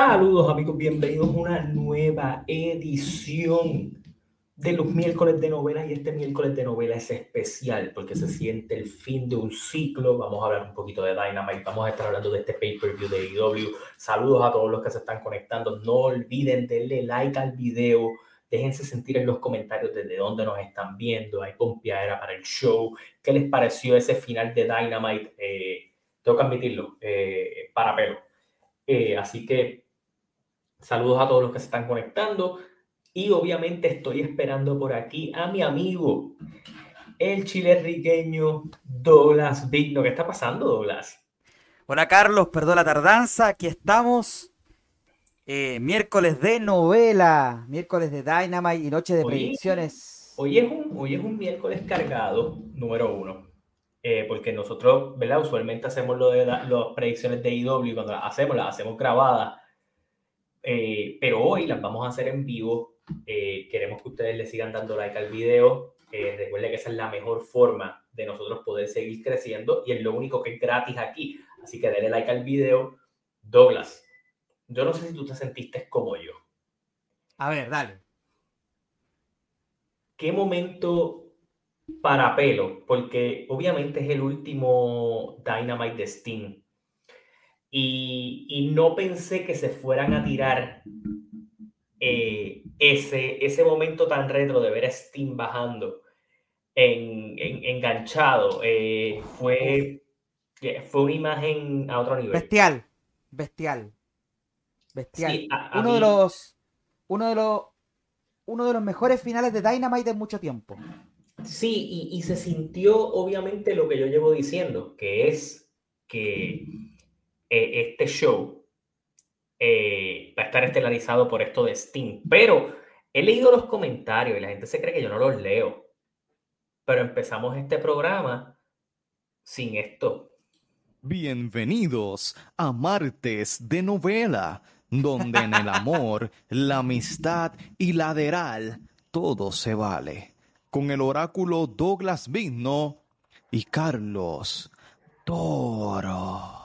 Saludos amigos, bienvenidos a una nueva edición de los miércoles de novela y este miércoles de novela es especial porque se siente el fin de un ciclo. Vamos a hablar un poquito de Dynamite, vamos a estar hablando de este pay-per-view de AEW. Saludos a todos los que se están conectando. No olviden darle like al video. Déjense sentir en los comentarios desde dónde nos están viendo. Hay pompiadera para el show. ¿Qué les pareció ese final de Dynamite? Eh, tengo que admitirlo, eh, para pelo. Eh, así que saludos a todos los que se están conectando. Y obviamente estoy esperando por aquí a mi amigo, el chilerriqueño Douglas Vigno. ¿Qué está pasando, Douglas? Hola, Carlos. Perdón la tardanza. Aquí estamos. Eh, miércoles de novela, miércoles de Dynamite y noche de predicciones. Hoy es, un, hoy es un miércoles cargado, número uno. Eh, porque nosotros, ¿verdad? Usualmente hacemos lo de las predicciones de IW, cuando las hacemos, las hacemos grabadas. Eh, pero hoy las vamos a hacer en vivo eh, queremos que ustedes le sigan dando like al video. Eh, recuerde que esa es la mejor forma de nosotros poder seguir creciendo y es lo único que es gratis aquí. Así que denle like al video. Douglas, yo no sé si tú te sentiste como yo. A ver, dale. ¿Qué momento para pelo? Porque obviamente es el último Dynamite de Steam. Y, y no pensé que se fueran a tirar eh, ese, ese momento tan retro de ver a Steam bajando en, enganchado eh, fue, fue una imagen a otro nivel. Bestial, bestial, bestial. uno, de los, uno, de los, uno de los mejores finales de Dynamite en mucho tiempo. Sí, y, se sintió obviamente lo que yo llevo diciendo, que es que eh, este show eh, va a estar estelarizado por esto de Steam. Pero he leído los comentarios y la gente se cree que yo no los leo. Pero empezamos este programa sin esto. Bienvenidos a Martes de Novela, donde en el amor, la amistad y la deral todo se vale. Con el oráculo Douglas Vigno y Carlos Toro.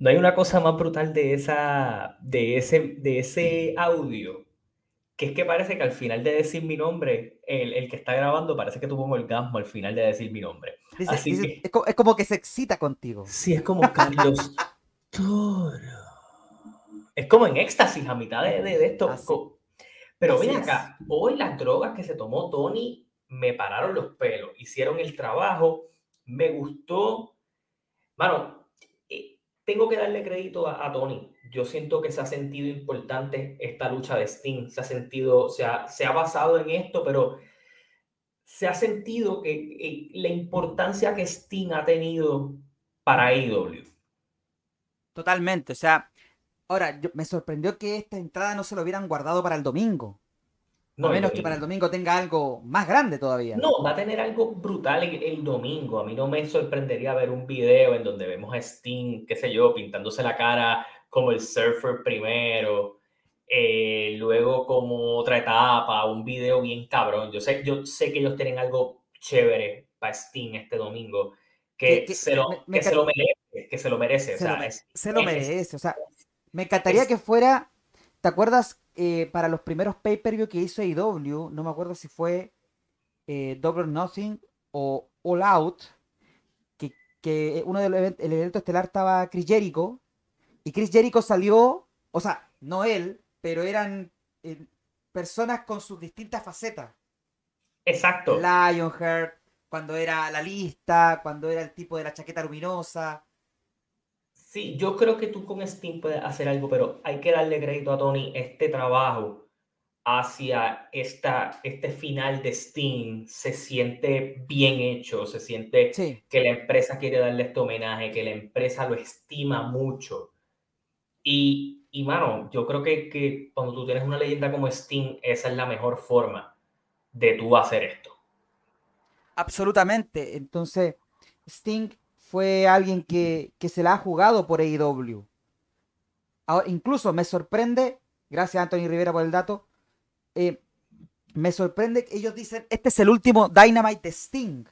No hay una cosa más brutal de, esa, de, ese, de ese audio, que es que parece que al final de decir mi nombre, el, el que está grabando parece que tuvo un orgasmo al final de decir mi nombre. Así es, como que se excita contigo. Sí, es como Carlos Toro. Es como en éxtasis a mitad de, de, esto. Pero ven acá, hoy las drogas que se tomó Tony me pararon los pelos, hicieron el trabajo, me gustó. Mano, tengo que darle crédito a, Tony. Yo siento que se ha sentido importante esta lucha de Sting. Se ha sentido, se ha, se ha basado en esto, pero se ha sentido que la importancia que Sting ha tenido para AEW. Totalmente. O sea, ahora me sorprendió que esta entrada no se lo hubieran guardado para el domingo. No, a menos que para el domingo tenga algo más grande todavía. No, va a tener algo brutal el, domingo. A mí no me sorprendería ver un video en donde vemos a Sting, qué sé yo, pintándose la cara como el surfer primero. Eh, luego como otra etapa, un video bien cabrón. Yo sé, yo sé que ellos tienen algo chévere para Sting este domingo. Que, se, lo, se lo merece, que se lo merece. Se, o sea, lo, se lo merece. O sea, me encantaría que fuera. ¿Te acuerdas eh, para los primeros pay-per-view que hizo AEW, no me acuerdo si fue eh, Double Nothing o All Out, que, uno de los eventos, el evento estelar estaba Chris Jericho, y Chris Jericho salió, o sea, no él, pero eran eh, personas con sus distintas facetas. Exacto. Lionheart, cuando era la lista, cuando era el tipo de la chaqueta luminosa. Sí, yo creo que tú con Steam puedes hacer algo, pero hay que darle crédito a Tony. Este trabajo hacia esta, este final de Steam se siente bien hecho, se siente que la empresa quiere darle este homenaje, que la empresa lo estima mucho. Y, y mano, yo creo que, que cuando tú tienes una leyenda como Steam, esa es la mejor forma de tú hacer esto. Absolutamente. Entonces, Sting fue alguien que, se la ha jugado por AEW. incluso me sorprende, gracias a Anthony Rivera por el dato, eh, me sorprende que ellos dicen, este es el último Dynamite de Sting.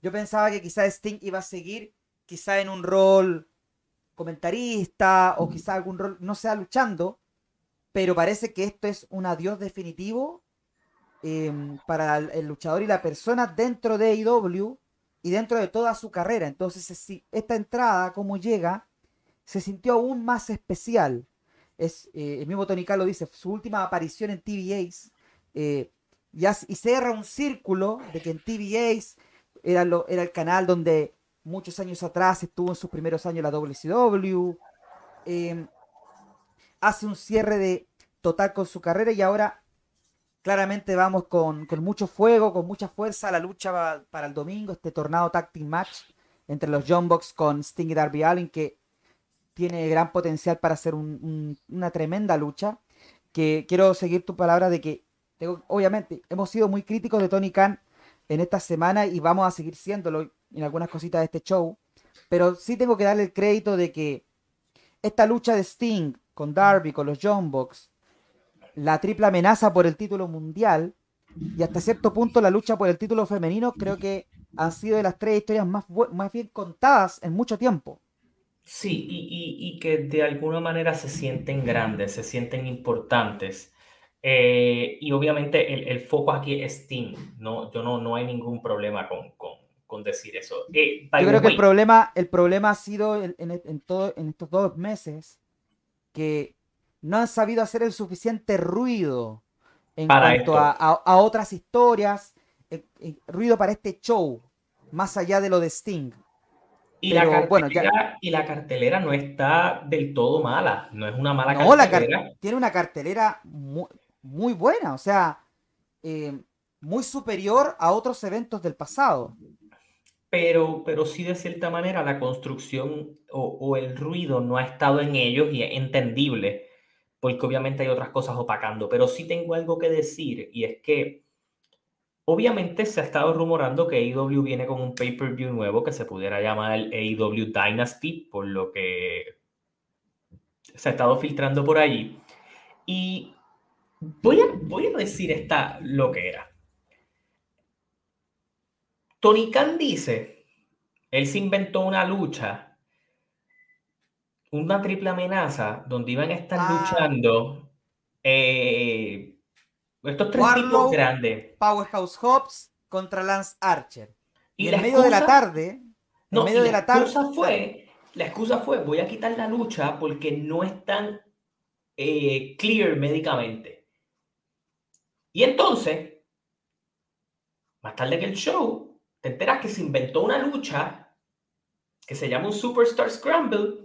Yo pensaba que quizá Sting iba a seguir quizá en un rol comentarista o quizá algún rol, no sea luchando, pero parece que esto es un adiós definitivo em, para el, luchador y la persona dentro de AEW y dentro de toda su carrera. Entonces, esta entrada, como llega, se sintió aún más especial. Es, eh, el mismo Tony dice, su última aparición en TVAs eh, y, cierra un círculo de que en TVAs era, lo, era el canal donde muchos años atrás estuvo en sus primeros años la WCW. Em, hace un cierre de total con su carrera y ahora claramente vamos con, mucho fuego, con mucha fuerza a la lucha para, el domingo, este tornado team match entre los John Box con Sting y Darby Allin que tiene gran potencial para hacer una tremenda lucha. Que quiero seguir tu palabra de que, obviamente, hemos sido muy críticos de Tony Khan en esta semana y vamos a seguir siéndolo en algunas cositas de este show. Pero sí tengo que darle el crédito de que esta lucha de Sting con Darby, con los John Box, la triple amenaza por el título mundial y hasta cierto punto la lucha por el título femenino, creo que han sido de las tres historias más, más bien contadas en mucho tiempo. Sí, y, que de alguna manera se sienten grandes, se sienten importantes. Eh, y obviamente el, foco aquí es Sting, ¿no? Yo no, no hay ningún problema con, con, decir eso. Eh, Yo creo que el problema, el problema ha sido en, en, todo, en estos dos meses que no han sabido hacer el suficiente ruido en cuanto a, a, otras historias, eh, ruido para este show, más allá de lo de Sting. Y, la cartelera, bueno, y la cartelera no está del todo mala, no es una mala no, cartelera. tiene una cartelera muy, muy buena, o sea, eh, muy superior a otros eventos del pasado. Pero, pero sí de cierta manera la construcción o, el ruido no ha estado en ellos y es entendible, porque obviamente hay otras cosas opacando. Pero sí tengo algo que decir y es que obviamente se ha estado rumorando que AEW viene con un pay-per-view nuevo que se pudiera llamar el AEW Dynasty, por lo que se ha estado filtrando por allí. Y Voy a, voy a decir esta lo que era. Tony Khan dice, él se inventó una lucha, una triple amenaza, donde iban a estar ah. luchando eh, estos tres tipos grandes. Powerhouse Hobbs contra Lance Archer. Y, en medio de la tarde, no, medio de la, tarde. fue, la excusa fue, voy a quitar la lucha porque no están eh, clear médicamente. Y entonces, más tarde que el show, te enteras que se inventó una lucha que se llama un Superstar Scramble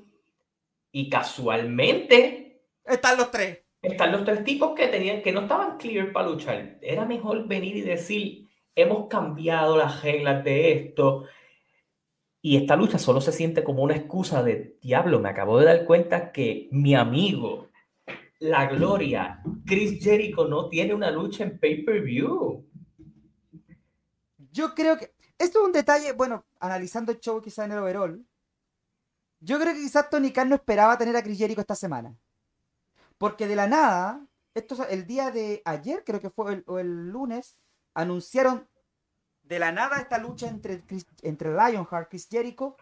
y casualmente están los tres. Están los tres tipos que tenían que no estaban clear para luchar. Era mejor venir y decir, hemos cambiado las reglas de esto. Y esta lucha solo se siente como una excusa de diablo. Me acabo de dar cuenta que mi amigo la gloria. Chris Jericho no tiene una lucha en pay-per-view. Yo creo que. Esto es un detalle, bueno, analizando el show quizá en el overall. Yo creo que quizás Tony Khan no esperaba tener a Chris Jericho esta semana. Porque de la nada, esto el día de ayer, creo que fue el, o el lunes, anunciaron de la nada esta lucha entre, entre Lionheart, Chris Jericho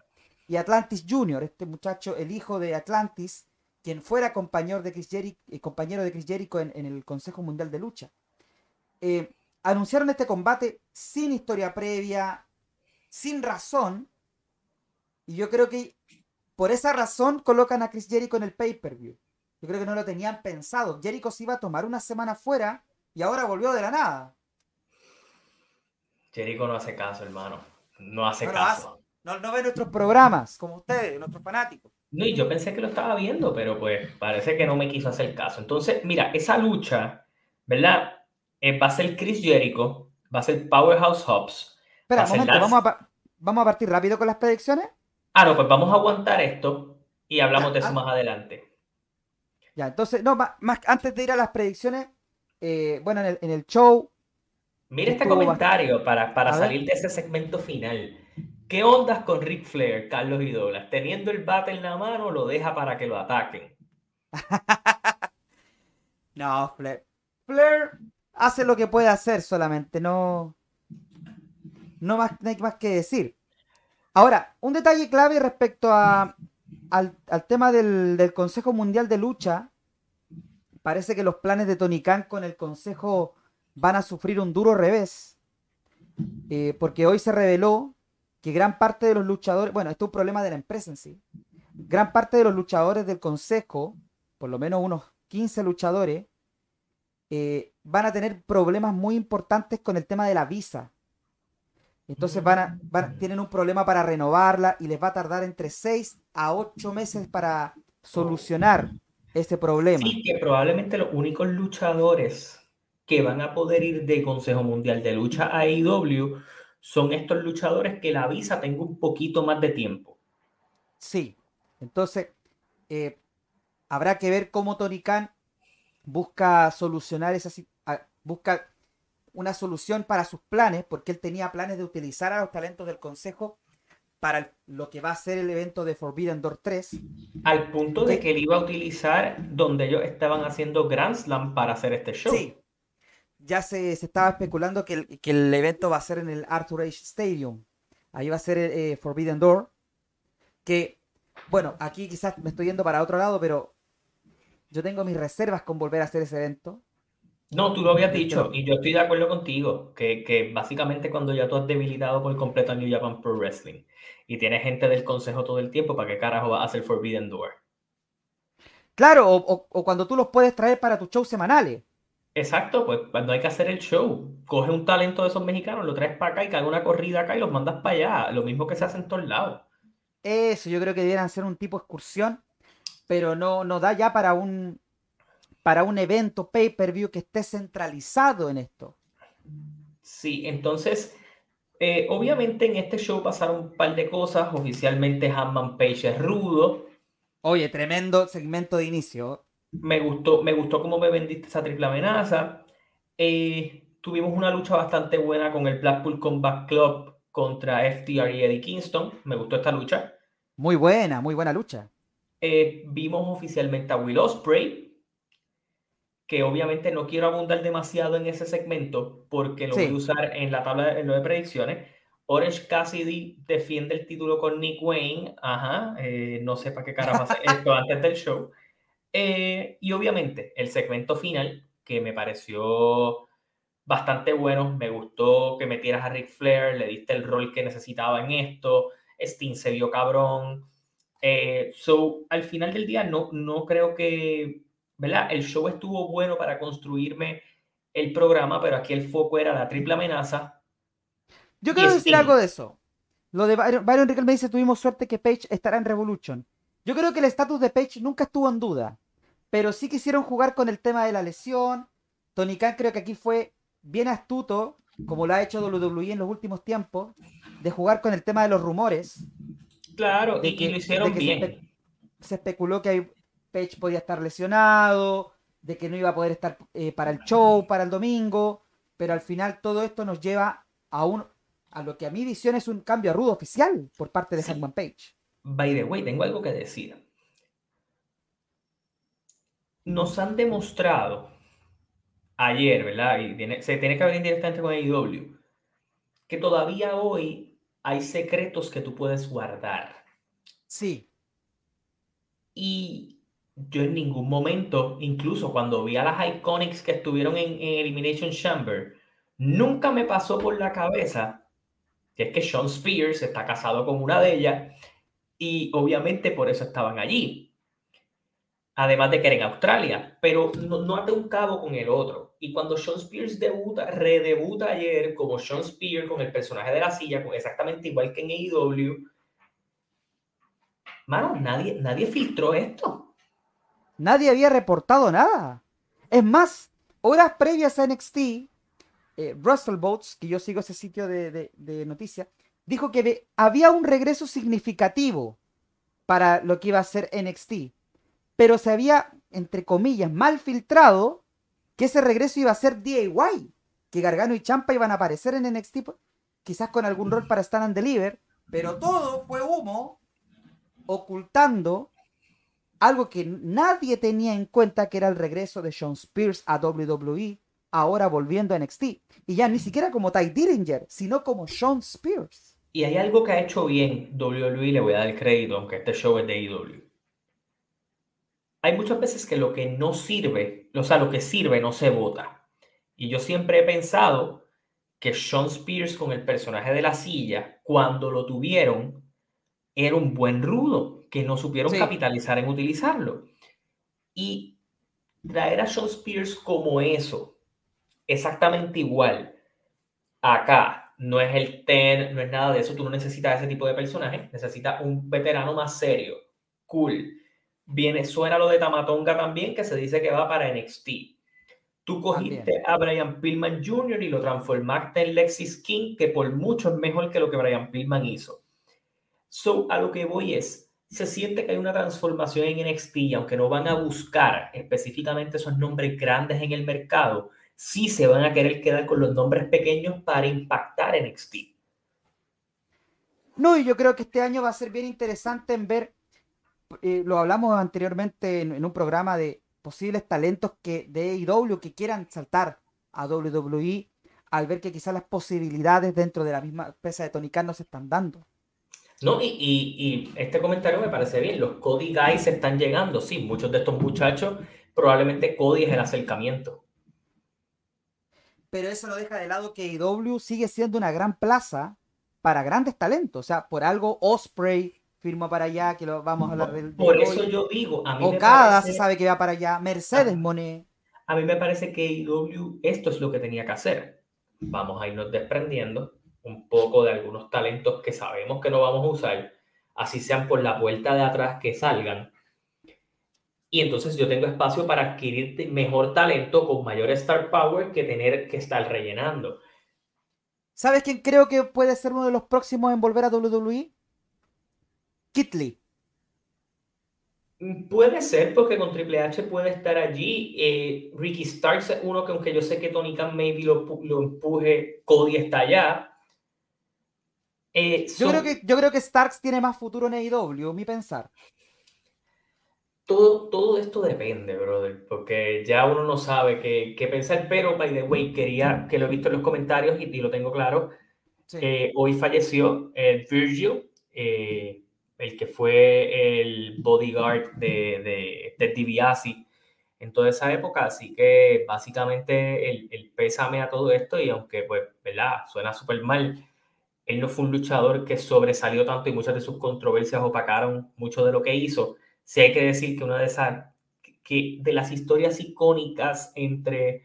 y Atlantis Jr., este muchacho, el hijo de Atlantis, quien fuera compañero de Chris Jericho, eh, compañero de Chris Jericho en, el Consejo Mundial de Lucha. Eh, anunciaron este combate sin historia previa, sin razón, y yo creo que por esa razón colocan a Chris Jericho en el pay-per-view. Yo creo que no lo tenían pensado. Jericho se iba a tomar una semana fuera y ahora volvió de la nada. Jericho no hace caso, hermano. No hace caso. No, no ve nuestros programas, como ustedes, nuestros fanáticos. No, y yo pensé que lo estaba viendo, pero pues parece que no me quiso hacer caso. Entonces, mira, esa lucha, ¿verdad? Eh, va a ser Chris Jericho, va a ser Powerhouse Hobbs. Espera, un momento, vamos a, vamos a partir rápido con las predicciones. Ah, no, pues vamos a aguantar esto y hablamos de eso ah. más adelante. Ya, entonces, no, más, antes de ir a las predicciones, eh, bueno, en el, show. Mira este comentario para, para salir de ese segmento final. ¿Qué ondas con Ric Flair, Carlos y Douglas? Teniendo el bate en la mano, lo deja para que lo ataquen. no, Flair. Flair hace lo que puede hacer solamente, no. No, más, hay más que decir. Ahora, un detalle clave respecto al, tema del, Consejo Mundial de Lucha, parece que los planes de Tony Khan con el Consejo van a sufrir un duro revés. Eh, porque hoy se reveló que gran parte de los luchadores, bueno, esto es un problema de la empresa en sí, gran parte de los luchadores del Consejo, por lo menos unos 15 luchadores, eh, van a tener problemas muy importantes con el tema de la visa. Entonces van a, tienen un problema para renovarla y les va a tardar entre 6 a 8 meses para solucionar ese problema. Sí, que probablemente los únicos luchadores que van a poder ir de Consejo Mundial de Lucha a IW son estos luchadores que la visa tenga un poquito más de tiempo. Sí, entonces eh, habrá que ver cómo Tony Khan busca solucionar esa busca una solución para sus planes, porque él tenía planes de utilizar a los talentos del Consejo para lo que va a ser el evento de Forbidden Door 3. Al punto de que él iba a utilizar donde ellos estaban haciendo Grand Slam para hacer este show. Sí. Ya se, estaba especulando que el, evento va a ser en el Arthur Ashe Stadium. Ahí va a ser eh, Forbidden Door. Que, bueno, aquí quizás me estoy yendo para otro lado, pero yo tengo mis reservas con volver a hacer ese evento. No, tú lo habías dicho y yo estoy de acuerdo contigo, que, que, básicamente cuando ya tú has debilitado por completo a New Japan Pro Wrestling y tienes gente del consejo todo el tiempo, ¿para qué carajo vas a hacer Forbidden Door? Claro, o, o, cuando tú los puedes traer para tus shows semanales. Exacto, pues cuando hay que hacer el show, coge un talento de esos mexicanos, lo traes para acá y cae una corrida acá y los mandas para allá, lo mismo que se hace en todos lados. Eso, yo creo que debieran ser un tipo de excursión, pero no, no da ya para un, para un evento pay-per-view que esté centralizado en esto. Sí, entonces, eh, obviamente en este show pasaron un par de cosas. Oficialmente Hanman Page es rudo. Oye, tremendo segmento de inicio. Me gustó, me gustó cómo me vendiste esa triple amenaza. Eh, tuvimos una lucha bastante buena con el Blackpool Combat Club contra FTR y Eddie Kingston. Me gustó esta lucha. Muy buena, muy buena lucha. Eh, vimos oficialmente a Will Ospreay, que obviamente no quiero abundar demasiado en ese segmento porque lo voy a usar en la tabla en lo de predicciones. Orange Cassidy defiende el título con Nick Wayne. Ajá, eh, no sé para qué cara hacer esto antes del show. Eh, y obviamente el segmento final, que me pareció bastante bueno. Me gustó que metieras a Ric Flair, le diste el rol que necesitaba en esto. Sting se vio cabrón. Eh, so, al final del día, no, no creo que ¿verdad? El show estuvo bueno para construirme el programa, pero aquí el foco era la triple amenaza. Yo quiero decir algo de eso. Lo de Byron, Byron me dice, tuvimos suerte que Page estará en Revolution. Yo creo que el estatus de Page nunca estuvo en duda, pero sí quisieron jugar con el tema de la lesión. Tony Khan creo que aquí fue bien astuto, como lo ha hecho WWE en los últimos tiempos, de jugar con el tema de los rumores. Claro, de y, que, lo hicieron bien. se, especuló que hay Page podía estar lesionado, de que no iba a poder estar eh, para el show, para el domingo, pero al final todo esto nos lleva a un a lo que a mi visión es un cambio a rudo oficial por parte de sí. Page. By the way, tengo algo que decir. Nos han demostrado ayer, ¿verdad? Y se tiene que ver indirectamente con AEW, que todavía hoy hay secretos que tú puedes guardar. Sí. Y yo en ningún momento, incluso cuando vi a las Iconics que estuvieron en, Elimination Chamber, nunca me pasó por la cabeza que es que Sean Spears está casado con una de ellas y obviamente por eso estaban allí. Además de que era en Australia, pero no, no ate un cabo con el otro. Y cuando Sean Spears debuta, redebuta ayer como Sean Spears con el personaje de la silla, exactamente igual que en AEW, mano, nadie, nadie filtró esto. Nadie había reportado nada. Es más, horas previas a NXT, eh, Russell Boats, que yo sigo ese sitio de, noticias, dijo que había un regreso significativo para lo que iba a ser NXT. Pero se había, entre comillas, mal filtrado que ese regreso iba a ser DIY. Que Gargano y Champa iban a aparecer en NXT, quizás con algún rol para Stand and Deliver. Pero todo fue humo, ocultando algo que nadie tenía en cuenta que era el regreso de Sean Spears a WWE, ahora volviendo a NXT. Y ya ni siquiera como Ty Dillinger, sino como Sean Spears. Y hay algo que ha hecho bien WWE, le voy a dar el crédito, aunque este show es de AEW. Hay muchas veces que lo que no sirve, o sea, lo que sirve no se vota. Y yo siempre he pensado que Sean Spears con el personaje de la silla, cuando lo tuvieron, era un buen rudo, que no supieron capitalizar en utilizarlo. Y traer a Sean Spears como eso, exactamente igual, acá, no es el ten, no es nada de eso, tú no necesitas ese tipo de personaje, necesitas un veterano más serio, cool. Viene, suena lo de Tamatonga también, que se dice que va para NXT. Tú cogiste a Brian Pillman Jr. y lo transformaste en Lexis King, que por mucho es mejor que lo que Brian Pillman hizo. So, a lo que voy es, se siente que hay una transformación en NXT y aunque no van a buscar específicamente esos nombres grandes en el mercado, sí se van a querer quedar con los nombres pequeños para impactar NXT. No, y yo creo que este año va a ser bien interesante en ver, eh, lo hablamos anteriormente en, un programa de posibles talentos que de AEW que quieran saltar a WWE al ver que quizás las posibilidades dentro de la misma pesa de Tony no se están dando. No, y, y, este comentario me parece bien. Los Cody Guys están llegando. Sí, muchos de estos muchachos, probablemente Cody es el acercamiento. Pero eso no deja de lado que IW sigue siendo una gran plaza para grandes talentos. O sea, por algo Osprey firma para allá, que lo vamos a hablar del. por eso yo digo, a mí Okada se sabe que va para allá, Mercedes Monet. A mí me parece que IW esto es lo que tenía que hacer. Vamos a irnos desprendiendo un poco de algunos talentos que sabemos que no vamos a usar, así sean por la puerta de atrás que salgan. Y entonces yo tengo espacio para adquirir mejor talento con mayor star power que tener que estar rellenando. ¿Sabes quién creo que puede ser uno de los próximos en volver a WWE? Kitley. Mm, puede ser, porque con Triple H puede estar allí. Eh, Ricky Starks es uno que, aunque yo sé que Tony Khan maybe lo, lo empuje, Cody está allá. Eh, yo, creo que, yo creo que Starks tiene más futuro en AEW, mi pensar. Todo, todo esto depende, brother, porque ya uno no sabe qué, qué, pensar, pero, by the way, quería, que lo he visto en los comentarios y, lo tengo claro, eh, hoy falleció eh, Virgil, el que fue el bodyguard de, de, de DiBiase en toda esa época, así que básicamente el, el pésame a todo esto y aunque, pues, ¿verdad? Suena súper mal, él no fue un luchador que sobresalió tanto y muchas de sus controversias opacaron mucho de lo que hizo. Sí hay que decir que una de esas, que de las historias icónicas entre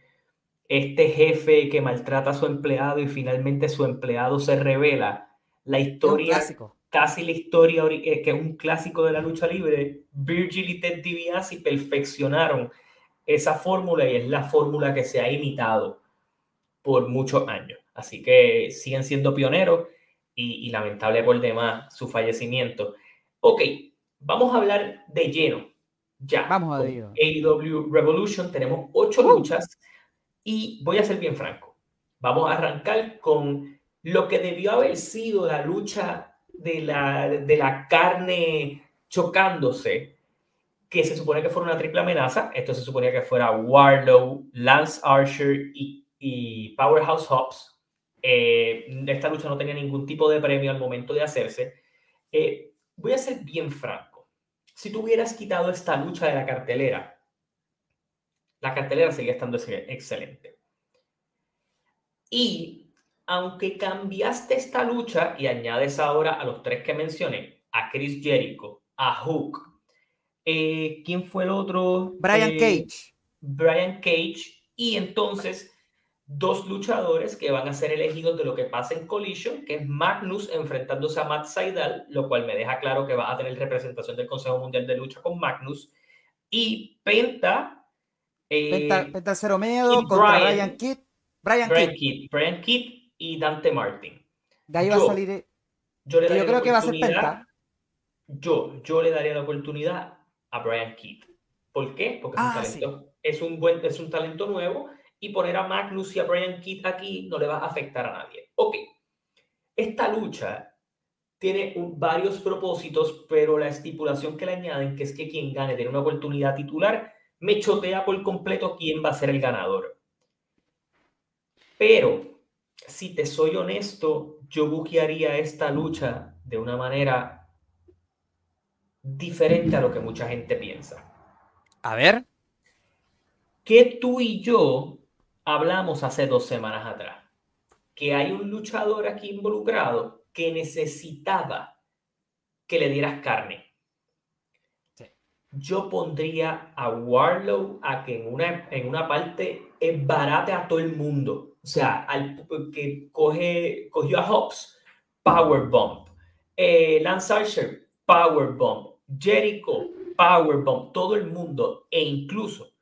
este jefe que maltrata a su empleado y finalmente su empleado se revela, la historia, casi la historia eh, que es un clásico de la lucha libre, Virgil y Ted DiBiase perfeccionaron esa fórmula y es la fórmula que se ha imitado por muchos años. Así que siguen siendo pioneros y, lamentable por demás su fallecimiento. Ok, vamos a hablar de lleno. Ya. Vamos a ver. AEW Revolution tenemos ocho luchas y voy a ser bien franco. Vamos a arrancar con lo que debió haber sido la lucha de la, de la carne chocándose, que se supone que fuera una triple amenaza. Esto se suponía que fuera Warlow, Lance Archer y, y Powerhouse Hobbs eh, esta lucha no tenía ningún tipo de premio al momento de hacerse. Eh, voy a ser bien franco. Si tú hubieras quitado esta lucha de la cartelera, la cartelera seguía estando excelente. Y aunque cambiaste esta lucha y añades ahora a los tres que mencioné, a Chris Jericho, a Hook, eh, ¿quién fue el otro? Brian Cage. Brian Cage. Y entonces dos luchadores que van a ser elegidos de lo que pasa en Collision, que es Magnus enfrentándose a Matt Seidel, lo cual me deja claro que va a tener representación del Consejo Mundial de Lucha con Magnus, y Penta. Eh, Penta, Penta Cero contra Brian, Kidd. Brian, Kidd. Brian Kidd y Dante Martin. De ahí va a salir. Yo, le yo creo que va a ser Penta. Yo, yo le daría la oportunidad a Brian Kidd. ¿Por qué? Porque es, un, ah, talento, es, un buen, es un talento nuevo y poner a Magnus y a Brian Kidd aquí no le va a afectar a nadie. Ok, esta lucha tiene varios propósitos, pero la estipulación que le añaden, que es que quien gane tiene una oportunidad titular, me chotea por completo quién va a ser el ganador. Pero si te soy honesto, yo buquearía esta lucha de una manera diferente a lo que mucha gente piensa. A ver. Que tú y yo hablamos hace dos semanas atrás. Que hay un luchador aquí involucrado que necesitaba que le dieras carne. Yo pondría a Warlow a que en una, en una parte es barate a todo el mundo. O sea, al que coge, cogió a Hobbs, Powerbomb. Eh, Lance Archer, Powerbomb. Jericho, Powerbomb. Todo el mundo. E incluso,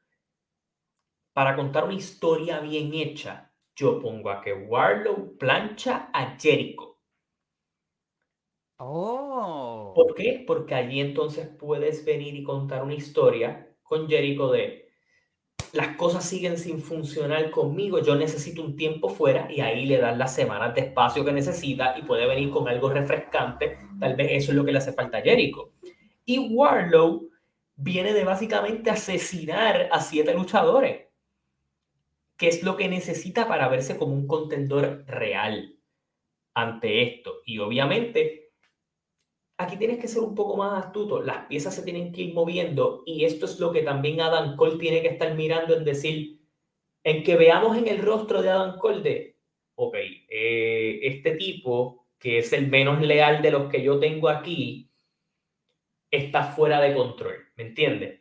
para contar una historia bien hecha, yo pongo a que Warlow plancha a Jericho. Oh. ¿Por qué? Porque allí entonces puedes venir y contar una historia con Jericho de las cosas siguen sin funcionar conmigo, yo necesito un tiempo fuera y ahí le dan las semanas de espacio que necesita y puede venir con algo refrescante, tal vez eso es lo que le hace falta a Jericho. Y Warlow viene de básicamente asesinar a siete luchadores, que es lo que necesita para verse como un contendor real ante esto. Y obviamente aquí tienes que ser un poco más astuto. Las piezas se tienen que ir moviendo y esto es lo que también Adam Cole tiene que estar mirando en decir, en que veamos en el rostro de Adam Cole de, ok, eh, este tipo que es el menos leal de los que yo tengo aquí, está fuera de control, ¿me entiendes?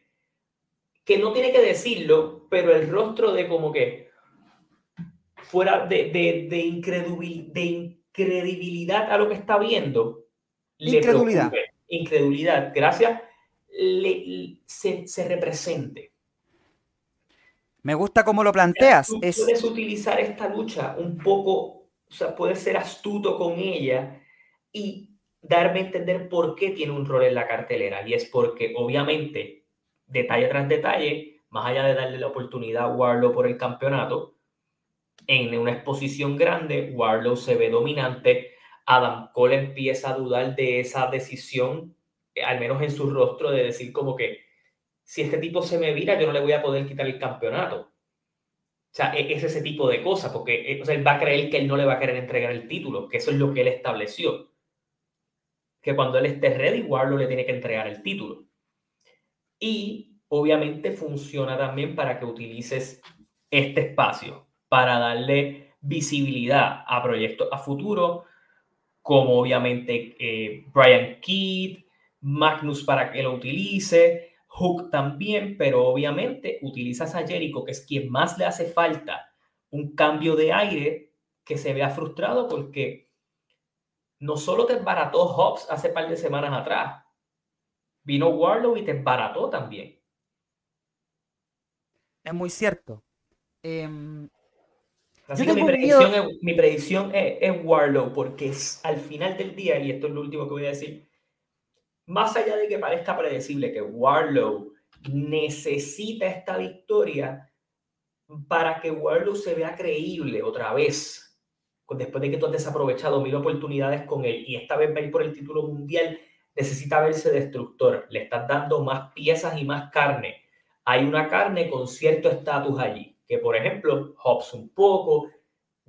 Que no tiene que decirlo, pero el rostro de como que fuera de, de, de incredibilidad a lo que está viendo, Incredulidad. incredulidad, gracias, se, represente. Me gusta cómo lo planteas. Tú puedes utilizar esta lucha un poco, o sea, puedes ser astuto con ella y darme a entender por qué tiene un rol en la cartelera. Y es porque, obviamente, detalle tras detalle, más allá de darle la oportunidad a Warlow por el campeonato, en una exposición grande, Warlow se ve dominante, Adam Cole empieza a dudar de esa decisión, eh, al menos en su rostro, de decir como que si este tipo se me vira, yo no le voy a poder quitar el campeonato. O sea, e-, es ese tipo de cosas, porque eh, él va a creer que él no le va a querer entregar el título, que eso es lo que él estableció. Que cuando él esté ready, Warlow le tiene que entregar el título. Y obviamente funciona también para que utilices este espacio para darle visibilidad a proyectos a futuro, como obviamente eh, Brian Kidd, Magnus para que lo utilice, Hook también, pero obviamente utilizas a Jericho, que es quien más le hace falta un cambio de aire que se vea frustrado porque no solo te barató Hobbs hace par de semanas atrás, vino Warlow y te barató también. Es muy cierto. Em, Así que mi predicción, es, mi predicción es, Warlow, porque es, al final del día, y esto es lo último que voy a decir, más allá de que parezca predecible que Warlow necesita esta victoria para que Warlow se vea creíble otra vez, después de que tú has desaprovechado mil oportunidades con él y esta vez va a ir por el título mundial, necesita verse destructor, le estás dando más piezas y más carne. Hay una carne con cierto estatus allí que por ejemplo, Hobbs un poco,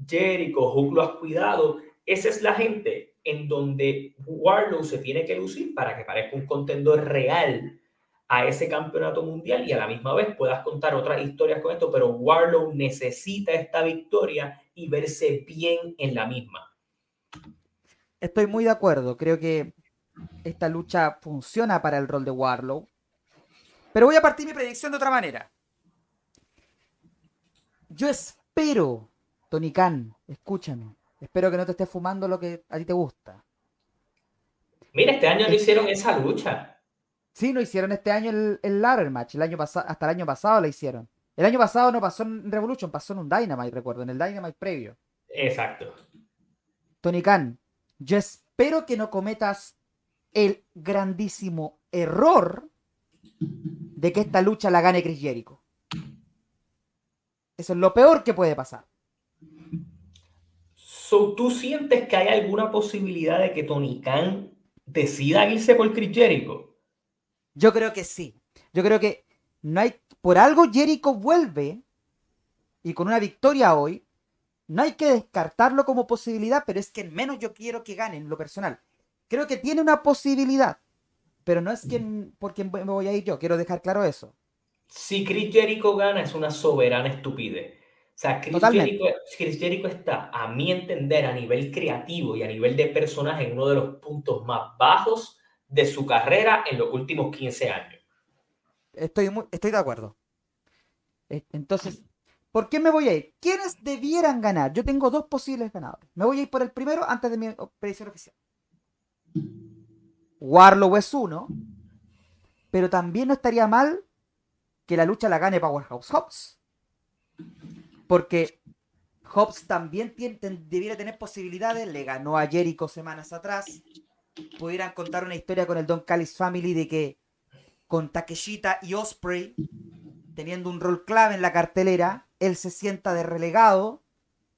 Jericho, Hook lo has cuidado. Esa es la gente en donde Warlow se tiene que lucir para que parezca un contendor real a ese campeonato mundial y a la misma vez puedas contar otras historias con esto, pero Warlow necesita esta victoria y verse bien en la misma. Estoy muy de acuerdo, creo que esta lucha funciona para el rol de Warlow, pero voy a partir mi predicción de otra manera. Yo espero, Tony Khan, escúchame. Espero que no te estés fumando lo que a ti te gusta. Mira, este año no hicieron esa lucha. Sí, no hicieron este año el, el ladder match. El año pasado, hasta el año pasado la hicieron. El año pasado no pasó en Revolution, pasó en un Dynamite, recuerdo, en el Dynamite previo. Exacto. Tony Khan, yo espero que no cometas el grandísimo error de que esta lucha la gane Chris Jericho. Eso es lo peor que puede pasar. ¿Tú sientes que hay alguna posibilidad de que Tony Khan decida irse por Chris Jericho? Yo creo que sí. Yo creo que no hay. Por algo Jericho vuelve y con una victoria hoy no hay que descartarlo como posibilidad, pero es que menos yo quiero que gane en lo personal. Creo que tiene una posibilidad, pero no es quien, por quien me voy a ir yo, quiero dejar claro eso. Si Chris Jericho gana, es una soberana estupidez. O sea, Chris Jericho, Chris Jericho, está, a mi entender, a nivel creativo y a nivel de personaje, en uno de los puntos más bajos de su carrera en los últimos 15 años. Estoy, estoy de acuerdo. E, entonces, ¿por qué me voy a ir? ¿Quiénes debieran ganar? Yo tengo dos posibles ganadores. Me voy a ir por el primero antes de mi predicción oficial. Warlow es uno, pero también no estaría mal que la lucha la gane Powerhouse Hobbs. Porque Hobbs también tiene, debiera tener posibilidades. Le ganó a Jericho semanas atrás. Pudieran contar una historia con el Don Callis Family de que con Takeshita y Osprey teniendo un rol clave en la cartelera, él se sienta de relegado,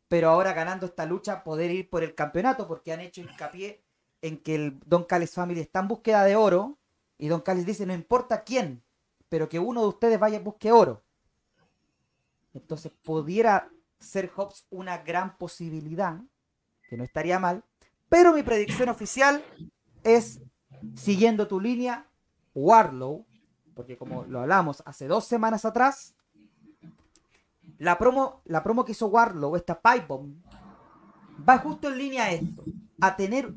pero ahora ganando esta lucha poder ir por el campeonato porque han hecho hincapié en que el Don Callis Family está en búsqueda de oro y Don Callis dice no importa quién, pero que uno de ustedes vaya busque oro. Entonces pudiera ser Hobbs una gran posibilidad, que no estaría mal, pero mi predicción oficial es, siguiendo tu línea, Warlow, porque como lo hablamos hace dos semanas atrás, la promo, la promo que hizo Warlow, esta Pipe Bomb, va justo en línea a esto, a tener,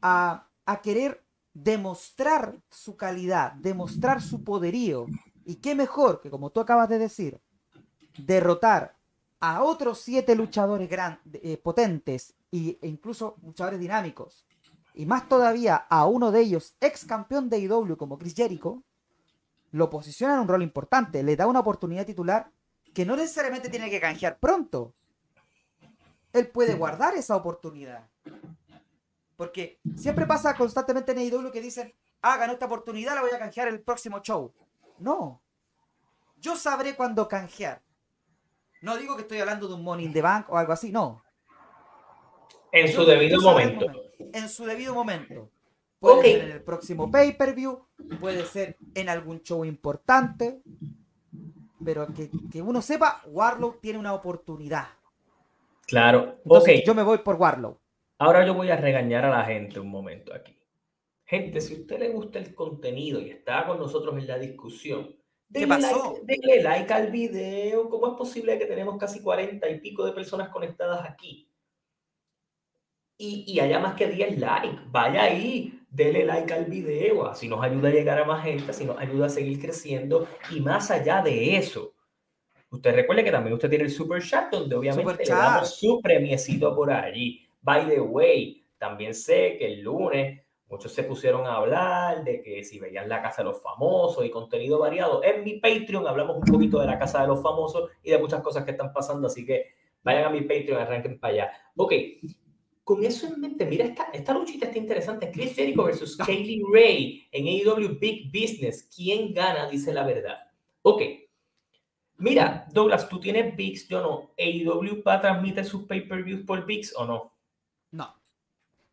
a, a querer demostrar su calidad, demostrar su poderío. Y qué mejor que, como tú acabas de decir, derrotar a otros siete luchadores eh, potentes e incluso luchadores dinámicos, y más todavía a uno de ellos, ex campeón de IW como Chris Jericho, lo posiciona en un rol importante, le da una oportunidad titular que no necesariamente tiene que canjear pronto. Él puede guardar esa oportunidad. Porque siempre pasa constantemente en AEW que dicen, ah, ganó esta oportunidad, la voy a canjear el próximo show. No. Yo sabré cuándo canjear. No digo que estoy hablando de un Money in the Bank o algo así, no. En su debido momento. En su debido momento. Puede ser en el próximo pay-per-view, puede ser en algún show importante, pero que, que, uno sepa, Warlow tiene una oportunidad. Claro, Entonces, Yo me voy por Warlow. Ahora yo voy a regañar a la gente un momento aquí. Gente, si a usted le gusta el contenido y está con nosotros en la discusión, denle, Like, denle like al video. ¿Cómo es posible que tenemos casi cuarenta y pico de personas conectadas aquí? Y, y haya más que 10 likes. Vaya ahí, dele like al video, así nos ayuda a llegar a más gente, así nos ayuda a seguir creciendo. Y más allá de eso, usted recuerde que también usted tiene el super chat, donde obviamente le damos su premiecito por allí. By the way, también sé que el lunes muchos se pusieron a hablar de que si veían la Casa de los Famosos y contenido variado. En mi Patreon hablamos un poquito de la Casa de los Famosos y de muchas cosas que están pasando, así que vayan a mi Patreon, arranquen para allá. Ok, con eso en mente, mira, esta, esta luchita está interesante. Chris Jericho versus Kaylee Ray en AEW Big Business. ¿Quién gana? Dice la verdad. Ok. Mira, Douglas, tú tienes VIX, yo no. ¿AEW va a transmitir sus pay-per-views por VIX o no? No.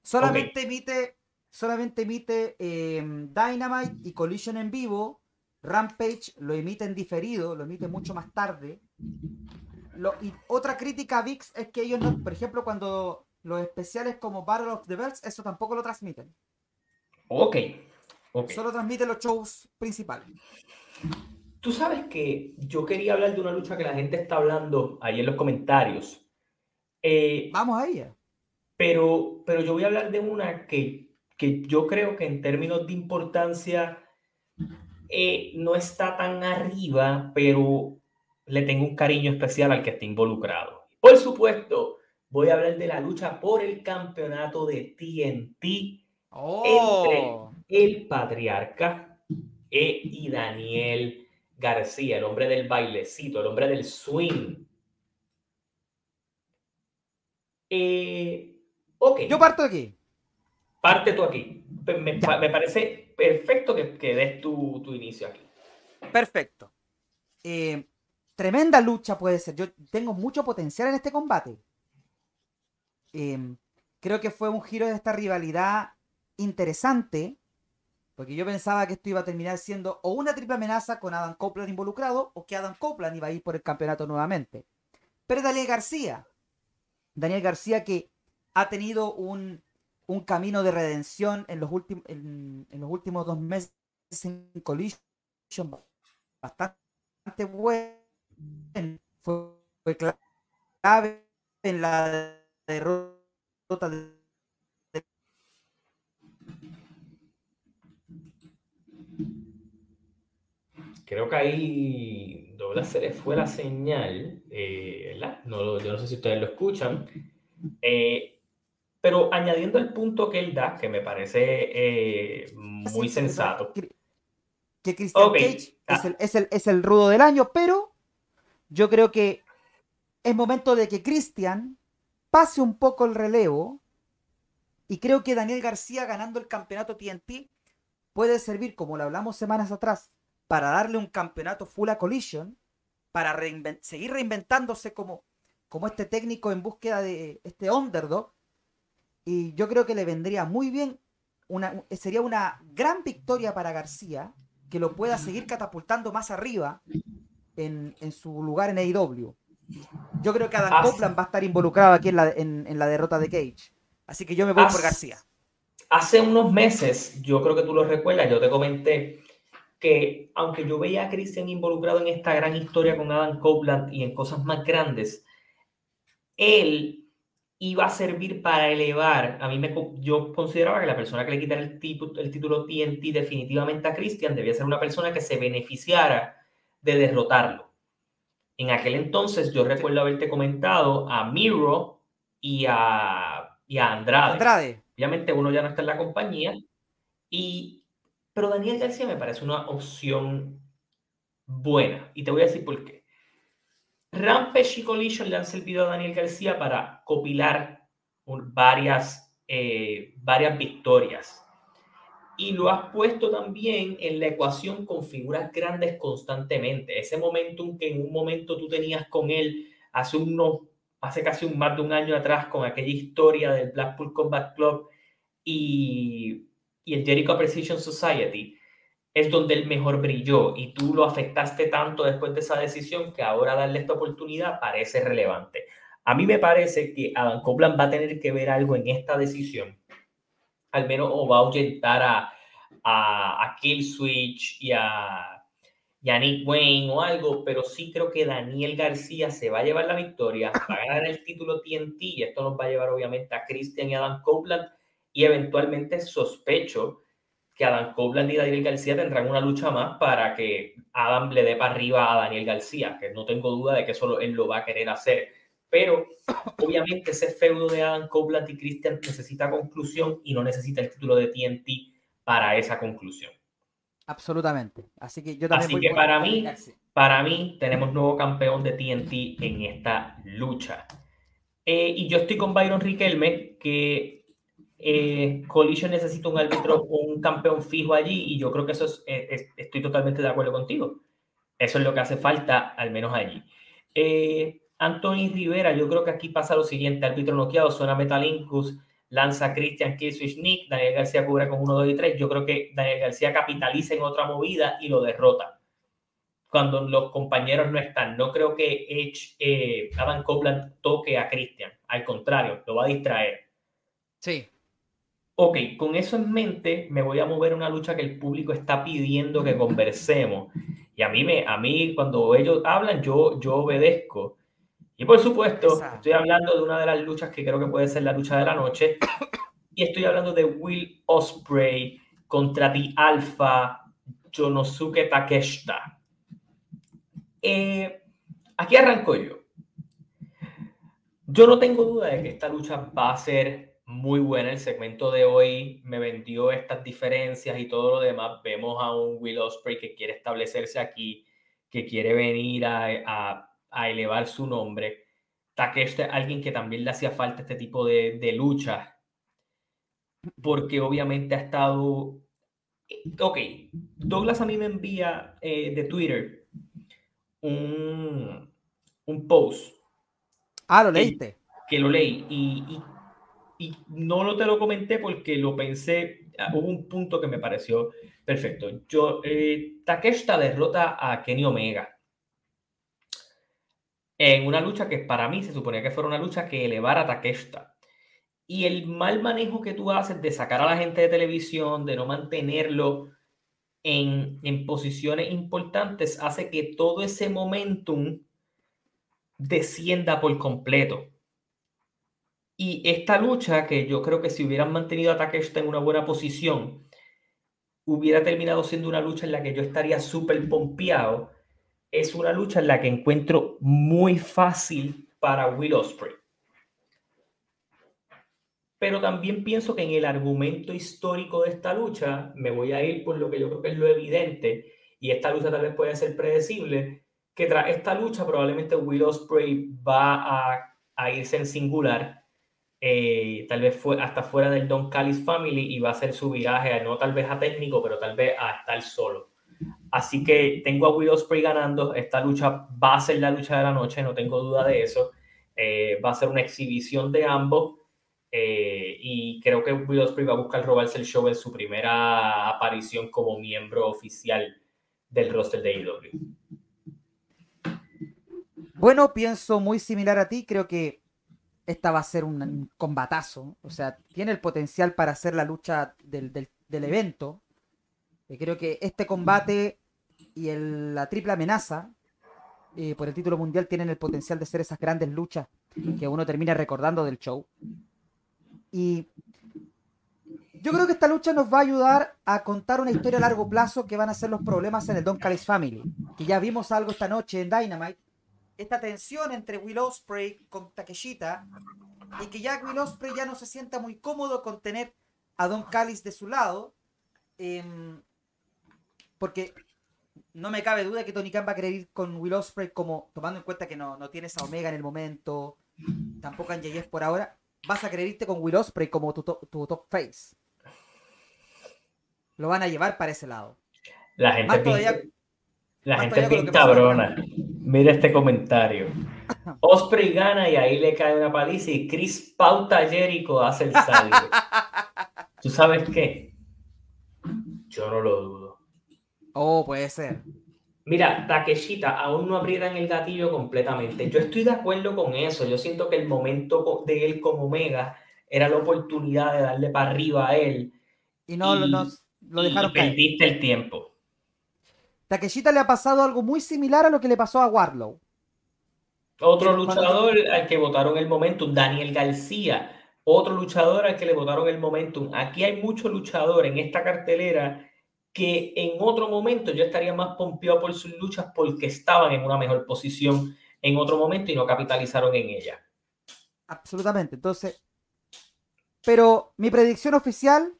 Solamente emite, solamente emite em, Dynamite y Collision en vivo. Rampage lo emite en diferido, lo emite mucho más tarde. y otra crítica a VIX es que ellos no, por ejemplo, cuando los especiales como Battle of the Bells, eso tampoco lo transmiten. Ok. okay. Solo transmiten los shows principales. Tú sabes que yo quería hablar de una lucha que la gente está hablando ahí en los comentarios. Eh, Vamos a ella. Pero, pero yo voy a hablar de una que, que yo creo que en términos de importancia eh, no está tan arriba, pero le tengo un cariño especial al que está involucrado. Por supuesto, voy a hablar de la lucha por el campeonato de TNT entre oh. el patriarca e y Daniel García, el hombre del bailecito, el hombre del swing. Eh, yo parto aquí. Parte tú aquí. Me, parece perfecto que, que des tu, inicio aquí. Perfecto. Eh, tremenda lucha puede ser. Yo tengo mucho potencial en este combate. Eh, creo que fue un giro de esta rivalidad interesante. Porque yo pensaba que esto iba a terminar siendo o una triple amenaza con Adam Copeland involucrado o que Adam Copeland iba a ir por el campeonato nuevamente. Pero Daniel García Daniel García que ha tenido un, un camino de redención en los, últimos en, los últimos dos meses en Collision bastante bueno. Fue, clave en la derrota de creo que ahí doble fue la señal, eh, ¿verdad? No, yo no sé si ustedes lo escuchan. Eh, pero añadiendo el punto que él da, que me parece eh, muy sensato. Que Christian Cage ah. es, el, es, el, es el rudo del año, pero yo creo que es momento de que Christian pase un poco el relevo y creo que Daniel García ganando el campeonato TNT puede servir, como lo hablamos semanas atrás, para darle un campeonato full a Collision, para seguir reinventándose como, como este técnico en búsqueda de este underdog. Y yo creo que le vendría muy bien, una, sería una gran victoria para García, que lo pueda seguir catapultando más arriba en, su lugar en AEW. Yo creo que Adam Copeland va a estar involucrado aquí en la, en, la derrota de Cage. Así que yo me voy por García. Hace unos meses, yo creo que tú lo recuerdas, yo te comenté que aunque yo veía a Christian involucrado en esta gran historia con Adam Copeland y en cosas más grandes, él iba a servir para elevar, a mí me, yo consideraba que la persona que le quitara el, título, el título TNT definitivamente a Christian debía ser una persona que se beneficiara de derrotarlo. En aquel entonces yo recuerdo haberte comentado a Miro y a, y a Andrade. Andrade. Obviamente uno ya no está en la compañía y pero Daniel García me parece una opción buena. Y te voy a decir por qué. Rampage y Collision le han servido a Daniel García para copilar varias, eh, varias victorias. Y lo has puesto también en la ecuación con figuras grandes constantemente. Ese momentum que en un momento tú tenías con él hace, unos, hace casi más de un año atrás con aquella historia del Blackpool Combat Club y y el Jericho Precision Society es donde él mejor brilló y tú lo afectaste tanto después de esa decisión que ahora darle esta oportunidad parece relevante. A mí me parece que Adam Copeland va a tener que ver algo en esta decisión, al menos o va a ahuyentar a, a, a Killswitch y a, y Nick Wayne o algo, pero sí creo que Daniel García se va a llevar la victoria, va a ganar el título TNT y esto nos va a llevar obviamente a Christian y Adam Copeland y eventualmente sospecho que Adam Copeland y Daniel García tendrán una lucha más para que Adam le dé para arriba a Daniel García, que no tengo duda de que eso él lo va a querer hacer. Pero obviamente ese feudo de Adam Copeland y Christian necesita conclusión y no necesita el título de TNT para esa conclusión. Absolutamente. Así que yo también Así que para mí, para mí tenemos nuevo campeón de TNT en esta lucha. Eh, y yo estoy con Byron Riquelme, que eh, Collision necesita un árbitro, un campeón fijo allí y yo creo que eso eh, es, estoy totalmente de acuerdo contigo. Eso es lo que hace falta, al menos allí. Eh, Anthony Rivera, yo creo que aquí pasa lo siguiente, árbitro noqueado, suena Metalinkus, lanza Christian Killswitch Nick, Daniel García cubre con 1, 2 y 3. Yo creo que Daniel García capitaliza en otra movida y lo derrota cuando los compañeros no están. No creo que Edge, eh, Adam Copeland toque a Christian, al contrario, lo va a distraer. Sí, ok, con eso en mente me voy a mover a una lucha que el público está pidiendo que conversemos. Y a mí, me, a mí cuando ellos hablan, yo, yo obedezco. Y por supuesto, estoy hablando de una de las luchas que creo que puede ser la lucha de la noche. Y estoy hablando de Will Osprey contra The Alpha Jonosuke Takeshita. Eh, aquí arranco yo. Yo no tengo duda de que esta lucha va a ser muy buena. El segmento de hoy me vendió estas diferencias y todo lo demás. Vemos a un Will Ospreay que quiere establecerse aquí, que quiere venir a, elevar su nombre. Takeshi alguien que también le hacía falta este tipo de, de lucha, porque obviamente ha estado... Ok, Douglas a mí me envía eh, de Twitter un, un post. Ah, lo leíste. Que, lo leí y y no lo te lo comenté porque lo pensé, ah, hubo un punto que me pareció perfecto. Yo, eh, Takeshita derrota a Kenny Omega. en una lucha que para mí se suponía que fuera una lucha que elevara a Takeshita. Y el mal manejo que tú haces de sacar a la gente de televisión, de no mantenerlo en, en posiciones importantes, hace que todo ese momentum descienda por completo. Y esta lucha, que yo creo que si hubieran mantenido a Takeshita en una buena posición, hubiera terminado siendo una lucha en la que yo estaría súper pompeado, es una lucha en la que encuentro muy fácil para Will Ospreay. Pero también pienso que en el argumento histórico de esta lucha, me voy a ir por lo que yo creo que es lo evidente, y esta lucha tal vez puede ser predecible, que tras esta lucha probablemente Will Ospreay va a, a irse en singular eh, tal vez fue hasta fuera del Don Callis Family y va a hacer su viraje, no tal vez a técnico, pero tal vez a estar solo. Así que tengo a Will Ospreay ganando. Esta lucha va a ser la lucha de la noche, no tengo duda de eso. Eh, va a ser una exhibición de ambos. Eh, y creo que Will Ospreay va a buscar robarse el show en su primera aparición como miembro oficial del roster de AEW. Bueno, pienso muy similar a ti. Creo que esta va a ser un, combatazo. O sea, tiene el potencial para hacer la lucha del, evento. Y creo que este combate y la triple amenaza eh, por el título mundial tienen el potencial de ser esas grandes luchas que uno termina recordando del show. Y yo creo que esta lucha nos va a ayudar a contar una historia a largo plazo que van a ser los problemas en el Don Callis Family. Que ya vimos algo esta noche en Dynamite esta tensión entre Will Ospreay con Takeshita y que ya Will Ospreay ya no se sienta muy cómodo con tener a Don Callis de su lado. Em, porque no me cabe duda que Tony Khan va a querer ir con Will Ospreay como tomando en cuenta que no, no tienes a Omega en el momento, tampoco a JF por ahora. Vas a querer irte con Will Ospreay como tu, tu top face. Lo van a llevar para ese lado. La gente, la gente cabrona. Mira este comentario. Osprey gana y ahí le cae una paliza y Chris pauta Jericho hace el salto. ¿Tú sabes qué? Yo no lo dudo. Oh, puede ser. Mira, Takeshita aún no aprietan el gatillo completamente. Yo estoy de acuerdo con eso. Yo siento que el momento de él como Omega era la oportunidad de darle para arriba a él. Y no, lo dejaron y perdiste el tiempo. Takeshita le ha pasado algo muy similar a lo que le pasó a Warlow. Otro luchador al que votaron el momentum, Daniel García. Otro luchador al que le votaron el momentum. Aquí hay muchos luchadores en esta cartelera que en otro momento yo estaría más pompeado por sus luchas porque estaban en una mejor posición en otro momento y no capitalizaron en ella. Absolutamente. Entonces, pero mi predicción oficial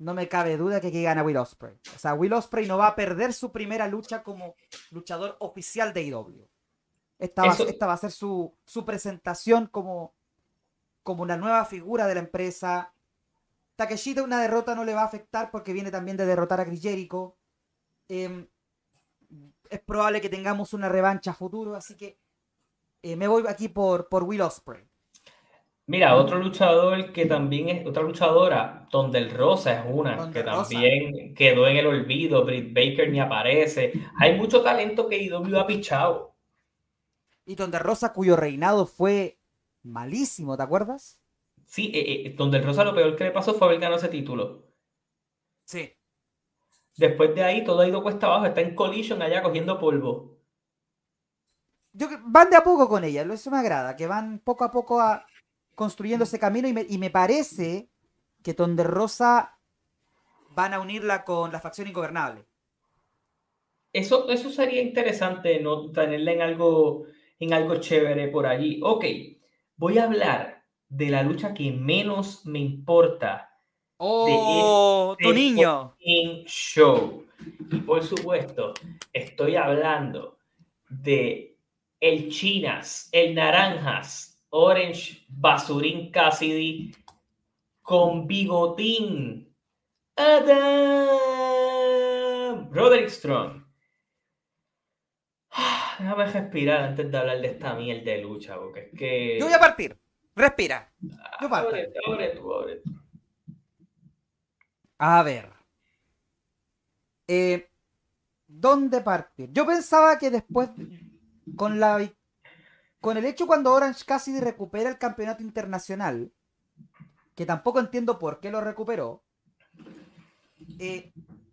no me cabe duda que aquí gana Will Ospreay. O sea, Will Ospreay no va a perder su primera lucha como luchador oficial de IW. Esta, va, esta va a ser su, presentación como, como una nueva figura de la empresa. Takeshita una derrota no le va a afectar porque viene también de derrotar a Chris Jericho. Em, es probable que tengamos una revancha futuro, así que eh, me voy aquí por, por Will Ospreay. Mira, otro luchador que también es, otra luchadora, donde el Rosa es una, que también quedó en el olvido, Britt Baker ni aparece. Hay mucho talento que IW ha pichado. Y donde Rosa, cuyo reinado fue malísimo, ¿te acuerdas? Sí, eh, eh, donde el Rosa lo peor que le pasó fue haber ganado ese título. Sí. Después de ahí todo ha ido cuesta abajo, está en collision allá cogiendo polvo. Yo, van de a poco con ella, eso me agrada, que van poco a poco a, construyendo ese camino y me, parece que Tonde Rosa van a unirla con la facción ingobernable. Eso, eso sería interesante, ¿no? Tenerla en algo, en algo chévere por allí. Ok, voy a hablar de la lucha que menos me importa. ¡Oh, este tu niño! Show. Y por supuesto, estoy hablando de el Chinas, el Naranjas, Orange Basurín Cassidy con bigotín. Adam Roderick Strong. Déjame respirar antes de hablar de esta mierda de lucha, porque es que. Yo voy a partir. Respira. Yo parto. A ver. Eh, ¿Dónde partir? Yo pensaba que después, con la con el hecho cuando Orange Cassidy recupera el campeonato internacional, que tampoco entiendo por qué lo recuperó, eh,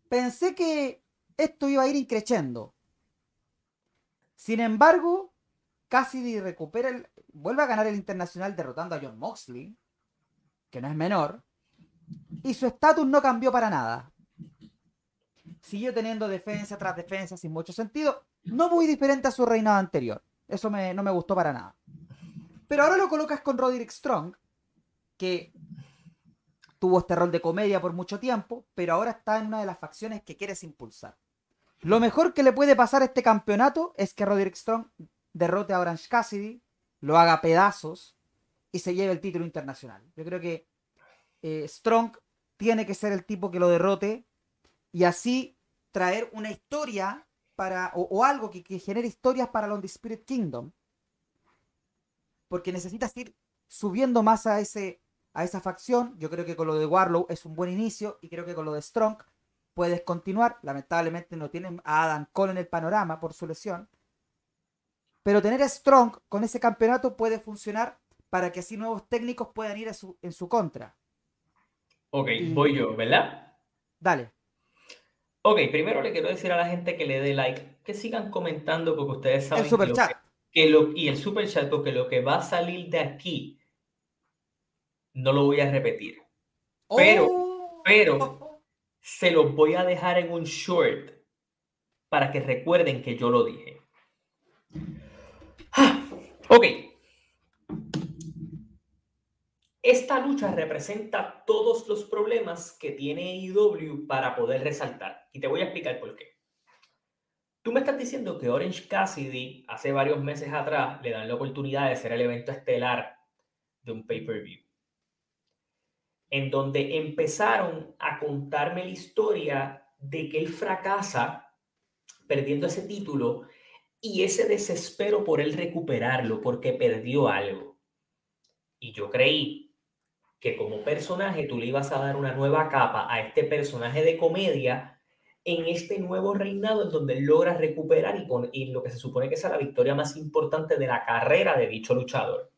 pensé que esto iba a ir increciendo. Sin embargo, Cassidy recupera el, vuelve a ganar el internacional derrotando a John Moxley, que no es menor, y su estatus no cambió para nada. Siguió teniendo defensa tras defensa sin mucho sentido, no muy diferente a su reinado anterior. Eso no me gustó para nada. Pero ahora lo colocas con Roderick Strong, que tuvo este rol de comedia por mucho tiempo, pero ahora está en una de las facciones que quieres impulsar. Lo mejor que le puede pasar a este campeonato es que Roderick Strong derrote a Orange Cassidy, lo haga pedazos y se lleve el título internacional. Yo creo que eh, Strong tiene que ser el tipo que lo derrote y así traer una historia para, o, algo que, genere historias para the Spirit Kingdom. Porque necesitas ir subiendo más a, ese, a esa facción. Yo creo que con lo de Warlow es un buen inicio y creo que con lo de Strong puedes continuar. Lamentablemente no tienen a Adam Cole en el panorama por su lesión. Pero tener a Strong con ese campeonato puede funcionar para que así nuevos técnicos puedan ir en su contra. Ok, voy yo, ¿verdad? Dale. Ok, primero le quiero decir a la gente que le dé like, que sigan comentando porque ustedes saben el super chat. Que, lo, y el super chat, porque lo que va a salir de aquí no lo voy a repetir. Pero, oh. pero se los voy a dejar en un short para que recuerden que yo lo dije. Ah, ok. Esta lucha representa todos los problemas que tiene IW para poder resaltar. Y te voy a explicar por qué. Tú me estás diciendo que Orange Cassidy hace varios meses atrás le dan la oportunidad de ser el evento estelar de un pay-per-view. En donde empezaron a contarme la historia de que él fracasa perdiendo ese título y ese desespero por él recuperarlo porque perdió algo. Y yo creí que como personaje tú le ibas a dar una nueva capa a este personaje de comedia en este nuevo reinado en donde logra recuperar y, lo que se supone que es la victoria más importante de la carrera de dicho luchador.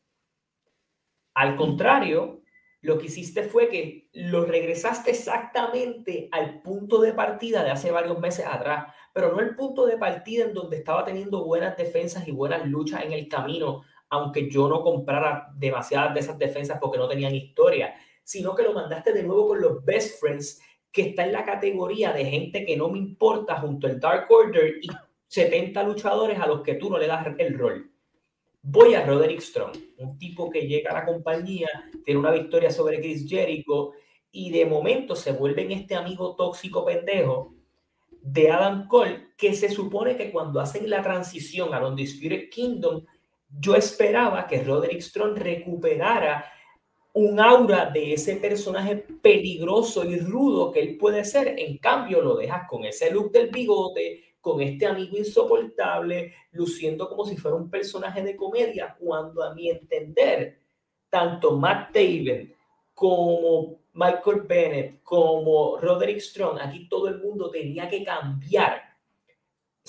Al contrario, lo que hiciste fue que lo regresaste exactamente al punto de partida de hace varios meses atrás, pero no el punto de partida en donde estaba teniendo buenas defensas y buenas luchas en el camino, aunque yo no comprara demasiadas de esas defensas porque no tenían historia, sino que lo mandaste de nuevo con los best friends, que está en la categoría de gente que no me importa junto al Dark Order y 70 luchadores a los que tú no le das el rol. Voy a Roderick Strong, un tipo que llega a la compañía, tiene una victoria sobre Chris Jericho y de momento se vuelve en este amigo tóxico pendejo de Adam Cole, que se supone que cuando hacen la transición a donde Spirit Kingdom, yo esperaba que Roderick Strong recuperara un aura de ese personaje peligroso y rudo que él puede ser. En cambio, lo dejas con ese look del bigote, con este amigo insoportable, luciendo como si fuera un personaje de comedia, cuando a mi entender, tanto Matt Taven como Michael Bennett, como Roderick Strong, aquí todo el mundo tenía que cambiar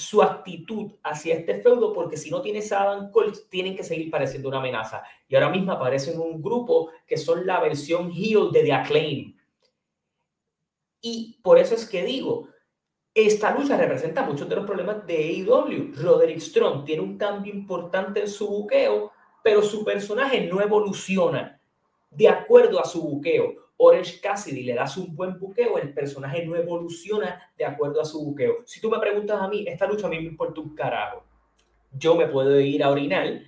su actitud hacia este feudo, porque si no tienes a Adam Cole, tienen que seguir pareciendo una amenaza. Y ahora mismo aparecen un grupo que son la versión heel de The Acclaim. Y por eso es que digo, esta lucha representa muchos de los problemas de AEW. Roderick Strong tiene un cambio importante en su buqueo, pero su personaje no evoluciona de acuerdo a su buqueo. Orange Cassidy le das un buen buqueo, el personaje no evoluciona de acuerdo a su buqueo. Si tú me preguntas a mí, esta lucha a mí me importa un carajo. Yo me puedo ir a orinar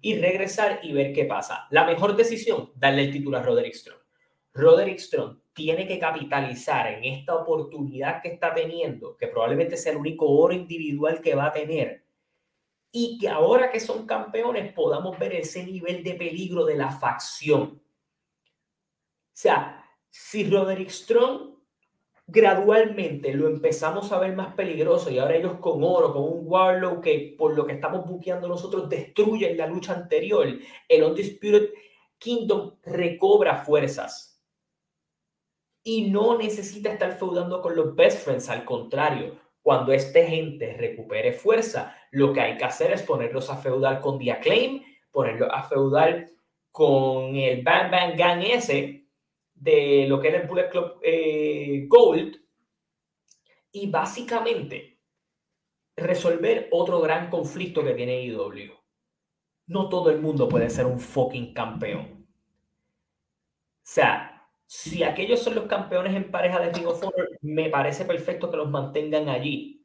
y regresar y ver qué pasa. La mejor decisión, darle el título a Roderick Strong. Roderick Strong tiene que capitalizar en esta oportunidad que está teniendo, que probablemente sea el único oro individual que va a tener, y que ahora que son campeones podamos ver ese nivel de peligro de la facción sea, si Roderick Strong gradualmente lo empezamos a ver más peligroso y ahora ellos con oro, con un Warlow que por lo que estamos buqueando nosotros destruyen la lucha anterior, el Undisputed Kingdom recobra fuerzas y no necesita estar feudando con los best friends, al contrario, cuando este gente recupere fuerza, lo que hay que hacer es ponerlos a feudar con The Acclaim ponerlo a feudal con el Bang Bang Gang ese de lo que era el Bullet Club eh, Gold y básicamente resolver otro gran conflicto que tiene IW. No todo el mundo puede ser un fucking campeón. O sea, si aquellos son los campeones en pareja de Ring of me parece perfecto que los mantengan allí.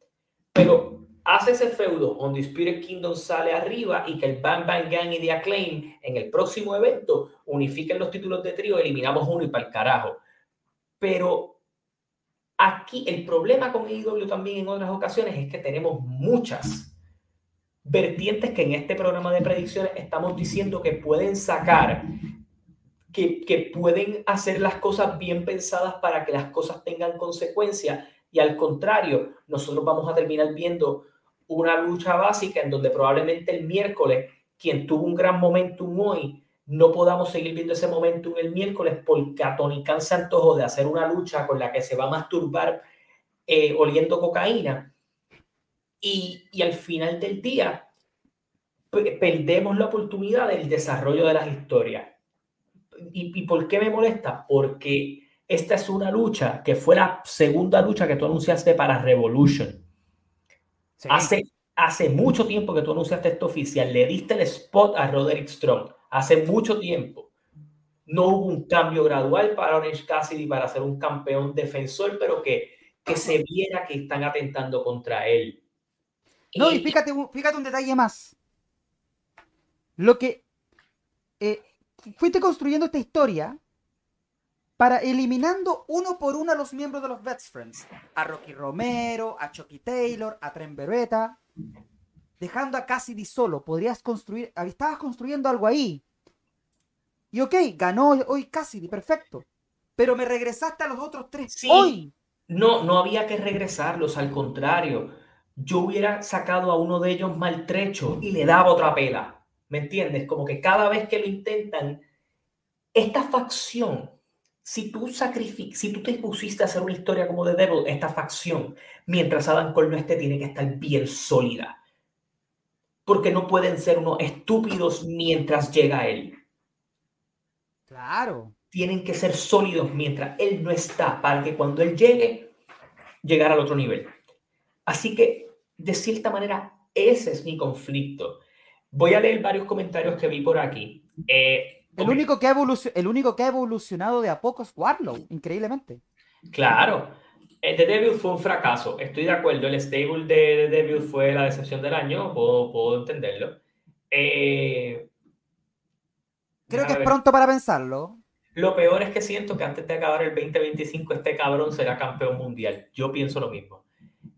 Pero hace ese feudo donde Spirit Kingdom sale arriba y que el Bang Bang Gang y The Acclaim en el próximo evento unifiquen los títulos de trío, eliminamos uno y para el carajo. Pero aquí el problema con AEW también en otras ocasiones es que tenemos muchas vertientes que en este programa de predicciones estamos diciendo que pueden sacar, que, que pueden hacer las cosas bien pensadas para que las cosas tengan consecuencias y al contrario, nosotros vamos a terminar viendo una lucha básica en donde probablemente el miércoles, quien tuvo un gran momentum hoy, no podamos seguir viendo ese momentum el miércoles porque a Tony Khan se antojó de hacer una lucha con la que se va a masturbar eh, oliendo cocaína. Y, y, al final del día perdemos la oportunidad del desarrollo de las historias. ¿Y, ¿Y por qué me molesta? Porque esta es una lucha que fue la segunda lucha que tú anunciaste para Revolution. Hace, hace mucho tiempo que tú anunciaste esto oficial, le diste el spot a Roderick Strong. Hace mucho tiempo. No hubo un cambio gradual para Orange Cassidy para ser un campeón defensor, pero que, que se viera que están atentando contra él. No, y, fíjate, fíjate un detalle más. Lo que eh, fuiste construyendo esta historia para eliminando uno por uno a los miembros de los Best Friends. A Rocky Romero, a Chucky Taylor, a Trent Beretta. Dejando a Cassidy solo. Podrías construir. Estabas construyendo algo ahí. Y ok, ganó hoy Cassidy, perfecto. Pero me regresaste a los otros tres sí, hoy. No, no había que regresarlos, al contrario. Yo hubiera sacado a uno de ellos maltrecho y le daba otra pela. ¿Me entiendes? Como que cada vez que lo intentan, esta facción si tú si tú te pusiste a hacer una historia como The Devil, esta facción, mientras Adam Cole no esté, tiene que estar bien sólida. Porque no pueden ser unos estúpidos mientras llega él. Claro. Tienen que ser sólidos mientras él no está, para que cuando él llegue, llegar al otro nivel. Así que, de cierta manera, ese es mi conflicto. Voy a leer varios comentarios que vi por aquí. Eh, el, único que ha el único que ha evolucionado de a poco es Warlow, increíblemente. Claro. El The Devil fue un fracaso, estoy de acuerdo. El stable de The Devil fue la decepción del año, puedo, entenderlo. Eh, Creo que es pronto para pensarlo. Lo peor es que siento que antes de acabar el 2025 este cabrón será campeón mundial. Yo pienso lo mismo.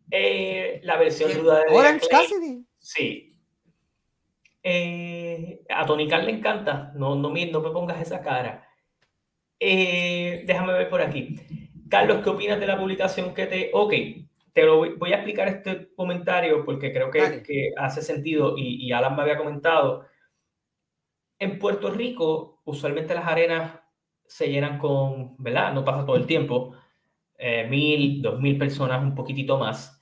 Eh, la versión duda de Orange Cassidy. Sí, eh, a Tony Khan le encanta, no, no, me, no me pongas esa cara. Eh, déjame ver por aquí. Carlos, ¿qué opinas de la publicación que te... Ok, te lo voy, a explicar este comentario porque creo que, que hace sentido y, y, Alan me había comentado. En Puerto Rico, usualmente las arenas se llenan con, ¿verdad? No pasa todo el tiempo, eh, mil, dos mil personas, un poquitito más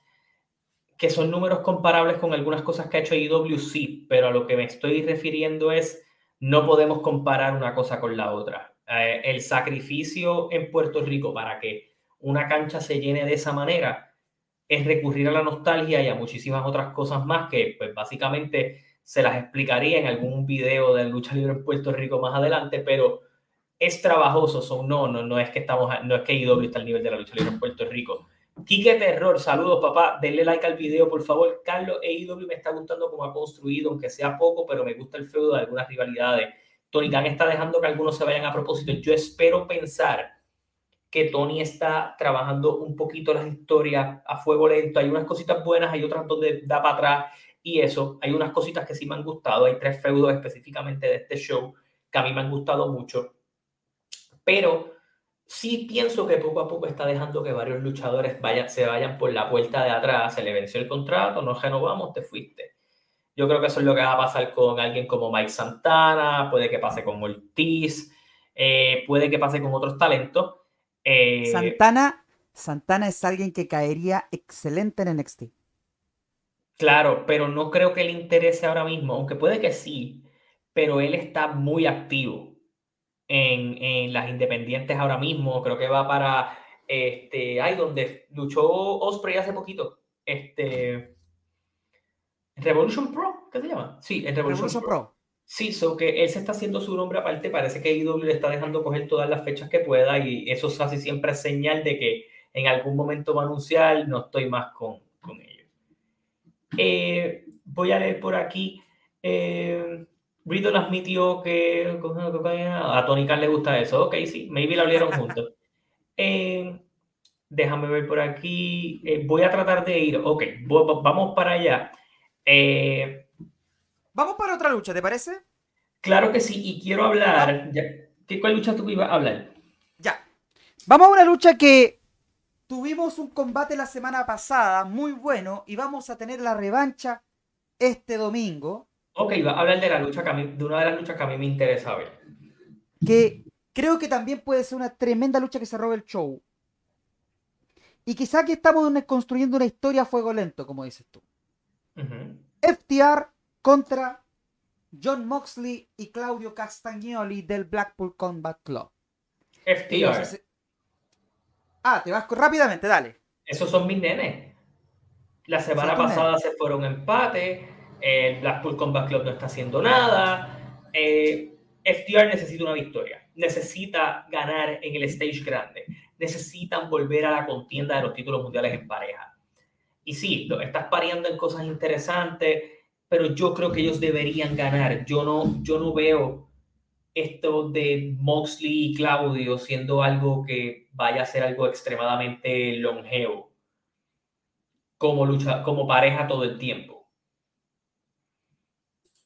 que son números comparables con algunas cosas que ha hecho IW, sí, pero a lo que me estoy refiriendo es, no podemos comparar una cosa con la otra. Eh, el sacrificio en Puerto Rico para que una cancha se llene de esa manera es recurrir a la nostalgia y a muchísimas otras cosas más que pues básicamente se las explicaría en algún video de lucha libre en Puerto Rico más adelante, pero es trabajoso, son no, no, no es que estamos, no es que IW está al nivel de la lucha libre en Puerto Rico Quique Terror, saludos papá, denle like al video por favor. Carlos EIW me está gustando como ha construido, aunque sea poco, pero me gusta el feudo de algunas rivalidades. Tony Khan está dejando que algunos se vayan a propósito. Yo espero pensar que Tony está trabajando un poquito las historias a fuego lento. Hay unas cositas buenas, hay otras donde da para atrás y eso. Hay unas cositas que sí me han gustado. Hay tres feudos específicamente de este show que a mí me han gustado mucho. Pero sí pienso que poco a poco está dejando que varios luchadores se vayan por la puerta de atrás, se le venció el contrato, no renovamos, te fuiste. Yo creo que eso es lo que va a pasar con alguien como Mike Santana, puede que pase con Ortiz, eh, puede que pase con otros talentos. Eh, Santana, Santana es alguien que caería excelente en NXT. Claro, pero no creo que le interese ahora mismo, aunque puede que sí, pero él está muy activo en, en las independientes ahora mismo. Creo que va para este, ay, donde luchó Osprey hace poquito. Este, Revolution Pro, ¿qué se llama? Sí, en Revolution, Pro. Sí, so que él se está haciendo su nombre aparte, parece que IW le está dejando coger todas las fechas que pueda y eso es casi siempre señal de que en algún momento va a anunciar, no estoy más con, con ellos. Eh, voy a leer por aquí. Eh, Riddle admitió que a Tony Khan le gusta eso. Ok, sí, maybe lo abrieron juntos. Eh, déjame ver por aquí. Eh, voy a tratar de ir. Ok, vamos para allá. Eh, vamos para otra lucha, ¿te parece? Claro que sí, y quiero hablar. ¿Qué, ¿Cuál lucha tú ibas a hablar? Ya. Vamos a una lucha que tuvimos un combate la semana pasada muy bueno y vamos a tener la revancha este domingo. Ok, va a hablar de la lucha que de una de las luchas que a mí me interesa ver. Que creo que también puede ser una tremenda lucha que se robe el show. Y quizá que estamos construyendo una historia a fuego lento, como dices tú. FTR contra John Moxley y Claudio Castagnoli del Blackpool Combat Club. FTR. Ah, te vas rápidamente, dale. Esos son mis nenes. La semana pasada se fueron empate. El Blackpool Combat Club no está haciendo nada. Eh, FTR necesita una victoria. Necesita ganar en el stage grande. Necesitan volver a la contienda de los títulos mundiales en pareja. Y sí, lo estás pareando en cosas interesantes, pero yo creo que ellos deberían ganar. Yo no, yo no veo esto de Moxley y Claudio siendo algo que vaya a ser algo extremadamente longevo como lucha, como pareja todo el tiempo.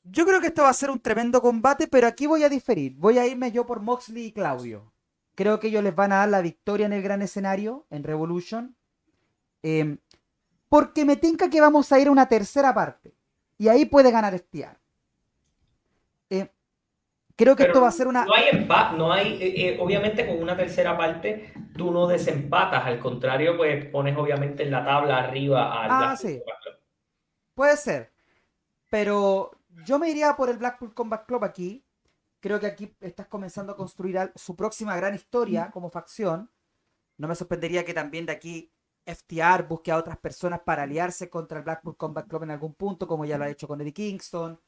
Yo creo que esto va a ser un tremendo combate, pero aquí voy a diferir. Voy a irme yo por Moxley y Claudio. Creo que ellos les van a dar la victoria en el gran escenario, en Revolution. Em, porque me tinca que vamos a ir a una tercera parte. Y ahí puede ganar Estiar. Em, creo que esto va a ser una. No hay empate, no hay. Eh, eh, obviamente, con una tercera parte, tú no desempatas. Al contrario, pues pones obviamente en la tabla arriba al. Ah, sí. Puede ser. Pero yo me iría por el Blackpool Combat Club aquí. Creo que aquí estás comenzando a construir su próxima gran historia como facción. No me sorprendería que también de aquí FTR busque a otras personas para aliarse contra el Blackpool Combat Club en algún punto, como ya lo ha hecho con Eddie Kingston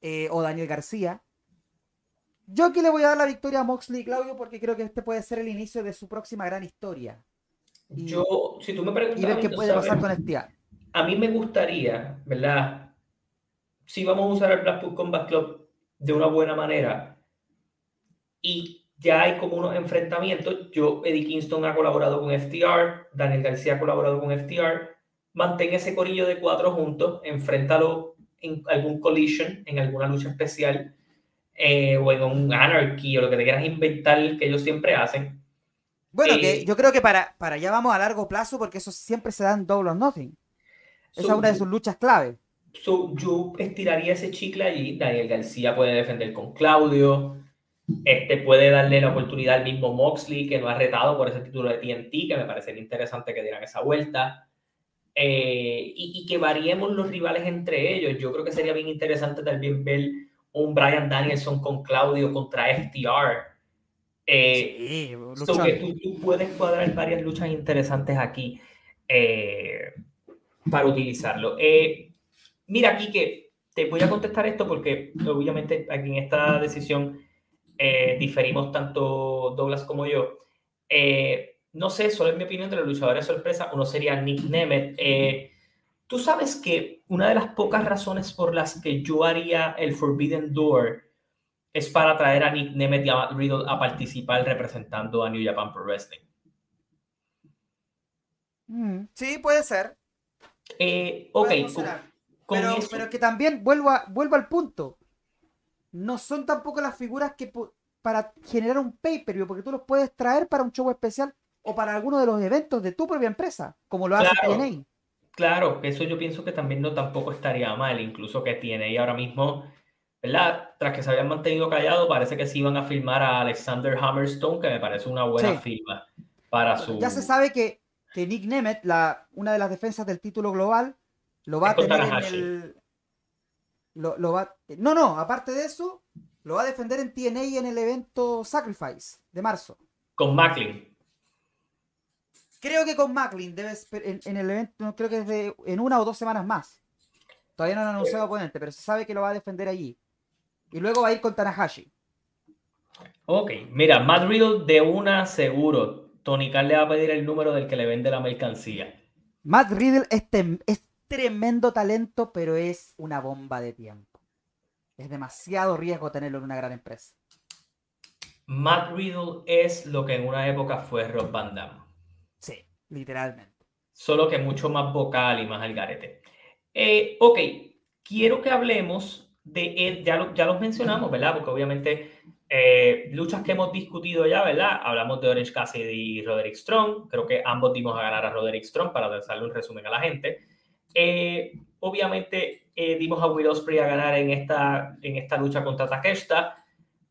eh, o Daniel García. Yo aquí le voy a dar la victoria a Moxley y Claudio porque creo que este puede ser el inicio de su próxima gran historia. Y, Yo, si tú me preguntas. Y ver qué puede pasar con FTR. A mí me gustaría, ¿verdad? Si vamos a usar el Blackpool Combat Club de una buena manera y ya hay como unos enfrentamientos, yo, Eddie Kingston ha colaborado con FTR, Daniel García ha colaborado con FTR, mantén ese corillo de cuatro juntos, enfréntalo en algún collision, en alguna lucha especial, eh, o en un anarchy, o lo que te quieras inventar, que ellos siempre hacen. Bueno, que eh, yo creo que para, para allá vamos a largo plazo, porque eso siempre se da en Double or Nothing. Esa es una de sus luchas clave yo estiraría ese chicle allí. Daniel García puede defender con Claudio. Este puede darle la oportunidad al mismo Moxley, que no ha retado por ese título de TNT, que me parecería interesante que dieran esa vuelta. Eh, y, que variemos los rivales entre ellos. Yo creo que sería bien interesante también ver un Brian Danielson con Claudio contra FTR. Eh, sí, que tú, puedes cuadrar varias luchas interesantes aquí eh, para utilizarlo. Eh, Mira, aquí que te voy a contestar esto porque obviamente aquí en esta decisión eh, diferimos tanto Douglas como yo. Eh, no sé, solo en mi opinión de los luchadores sorpresa, uno sería Nick Nemeth. Eh, Tú sabes que una de las pocas razones por las que yo haría el Forbidden Door es para traer a Nick Nemeth y a Riddle a participar representando a New Japan Pro Wrestling. Mm, sí, puede ser. ok, pero, pero que también vuelvo, vuelvo al punto. No son tampoco las figuras que para generar un pay-per-view, porque tú los puedes traer para un show especial o para alguno de los eventos de tu propia empresa, como lo hace TNA. Claro, eso yo pienso que también no tampoco estaría mal, incluso que TNA ahora mismo, ¿verdad? Tras que se habían mantenido callados, parece que sí iban a filmar a Alexander Hammerstone, que me parece una buena firma para su... Ya se sabe que, que Nick Nemeth, la, una de las defensas del título global, lo va a tener en el. Lo, va... No, no, aparte de eso, Lo va a defender en TNA en el evento Sacrifice de marzo. Con Macklin. Creo que con Macklin debe en, en, el evento, creo que es de, en una o dos semanas más. Todavía no han anunciado oponente, pero se sabe que lo va a defender allí. Y luego va a ir con Tanahashi. Ok, mira, Matt Riddle de una seguro. Tony Khan le va a pedir el número del que le vende la mercancía. Matt Riddle es, es tremendo talento, pero es una bomba de tiempo. Es demasiado riesgo tenerlo en una gran empresa. Matt Riddle es lo que en una época fue Rob Van Damme. Sí, literalmente. Solo que mucho más vocal y más al garete. Eh, ok, quiero que hablemos de, ya, ya los mencionamos, ¿verdad? Porque obviamente eh, luchas que hemos discutido ya, ¿verdad? Hablamos de Orange Cassidy y Roderick Strong. Creo que ambos dimos a ganar a Roderick Strong para darle un resumen a la gente. Eh, obviamente eh, dimos a Will Ospreay a ganar en esta, en esta lucha contra Takeshita.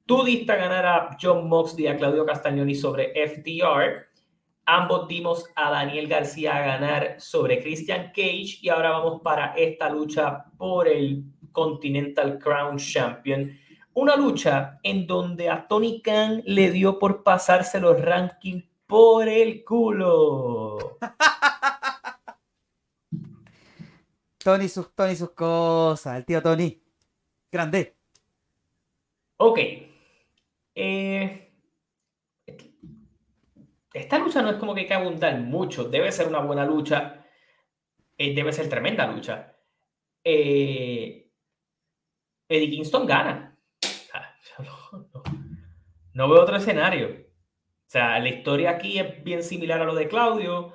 Tú diste a ganar a John Moxley a Claudio Castagnoni sobre FTR. Ambos dimos a Daniel García a ganar sobre Christian Cage y ahora vamos para esta lucha por el Continental Crown Champion. Una lucha en donde a Tony Khan le dio por pasarse los rankings por el culo. Tony sus, Tony sus cosas, el tío Tony. Grande. Ok. Eh, esta lucha no es como que hay que abundar mucho. Debe ser una buena lucha. Eh, debe ser tremenda lucha. Eh, Eddie Kingston gana. no, veo otro escenario. O sea, la historia aquí es bien similar a lo de Claudio.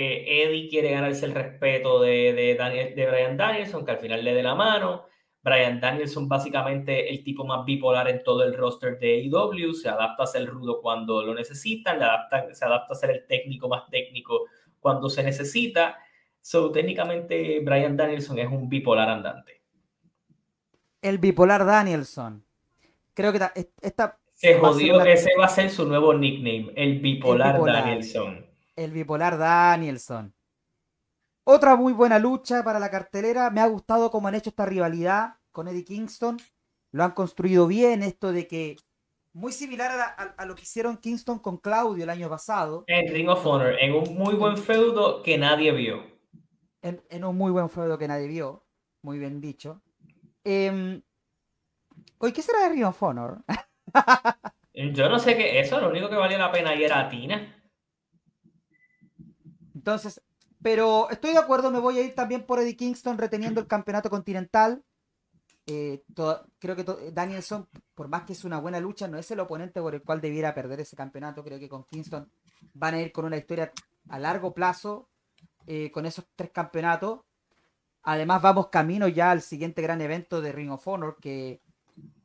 Eh, Eddie quiere ganarse el respeto de, de, Daniel, de Brian Danielson, que al final le dé la mano. Brian Danielson, básicamente el tipo más bipolar en todo el roster de AEW, se adapta a ser rudo cuando lo necesitan, se adapta a ser el técnico más técnico cuando se necesita. So, técnicamente, Brian Danielson es un bipolar andante. El bipolar Danielson. Creo que esta. Se jodió, ese va a ser su nuevo nickname, el bipolar. Danielson el bipolar Danielson. Otra muy buena lucha para la cartelera. Me ha gustado cómo han hecho esta rivalidad con Eddie Kingston. Lo han construido bien, esto de que muy similar a, lo que hicieron Kingston con Claudio el año pasado. En Ring of Honor, en un muy buen feudo que nadie vio. En, un muy buen feudo que nadie vio. Muy bien dicho. Eh, ¿qué será de Ring of Honor? Yo no sé qué eso, lo único que valía la pena ahí era Tina. Entonces, pero estoy de acuerdo, me voy a ir también por Eddie Kingston reteniendo el campeonato continental. Eh, creo que Danielson, por más que es una buena lucha, no es el oponente por el cual debiera perder ese campeonato. Creo que con Kingston van a ir con una historia a largo plazo eh, con esos tres campeonatos. Además, vamos camino ya al siguiente gran evento de Ring of Honor, que,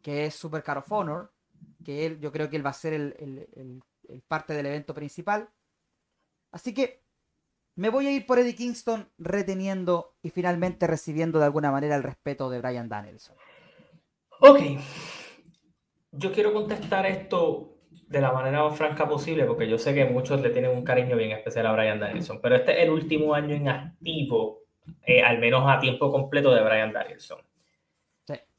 es Super Car of Honor, que yo creo que él va a ser el parte del evento principal. Así que me voy a ir por Eddie Kingston reteniendo y finalmente recibiendo de alguna manera el respeto de Brian Danielson. Ok. Yo quiero contestar esto de la manera más franca posible porque yo sé que muchos le tienen un cariño bien especial a Brian Danielson, pero este es el último año en activo, eh, al menos a tiempo completo de Brian Danielson.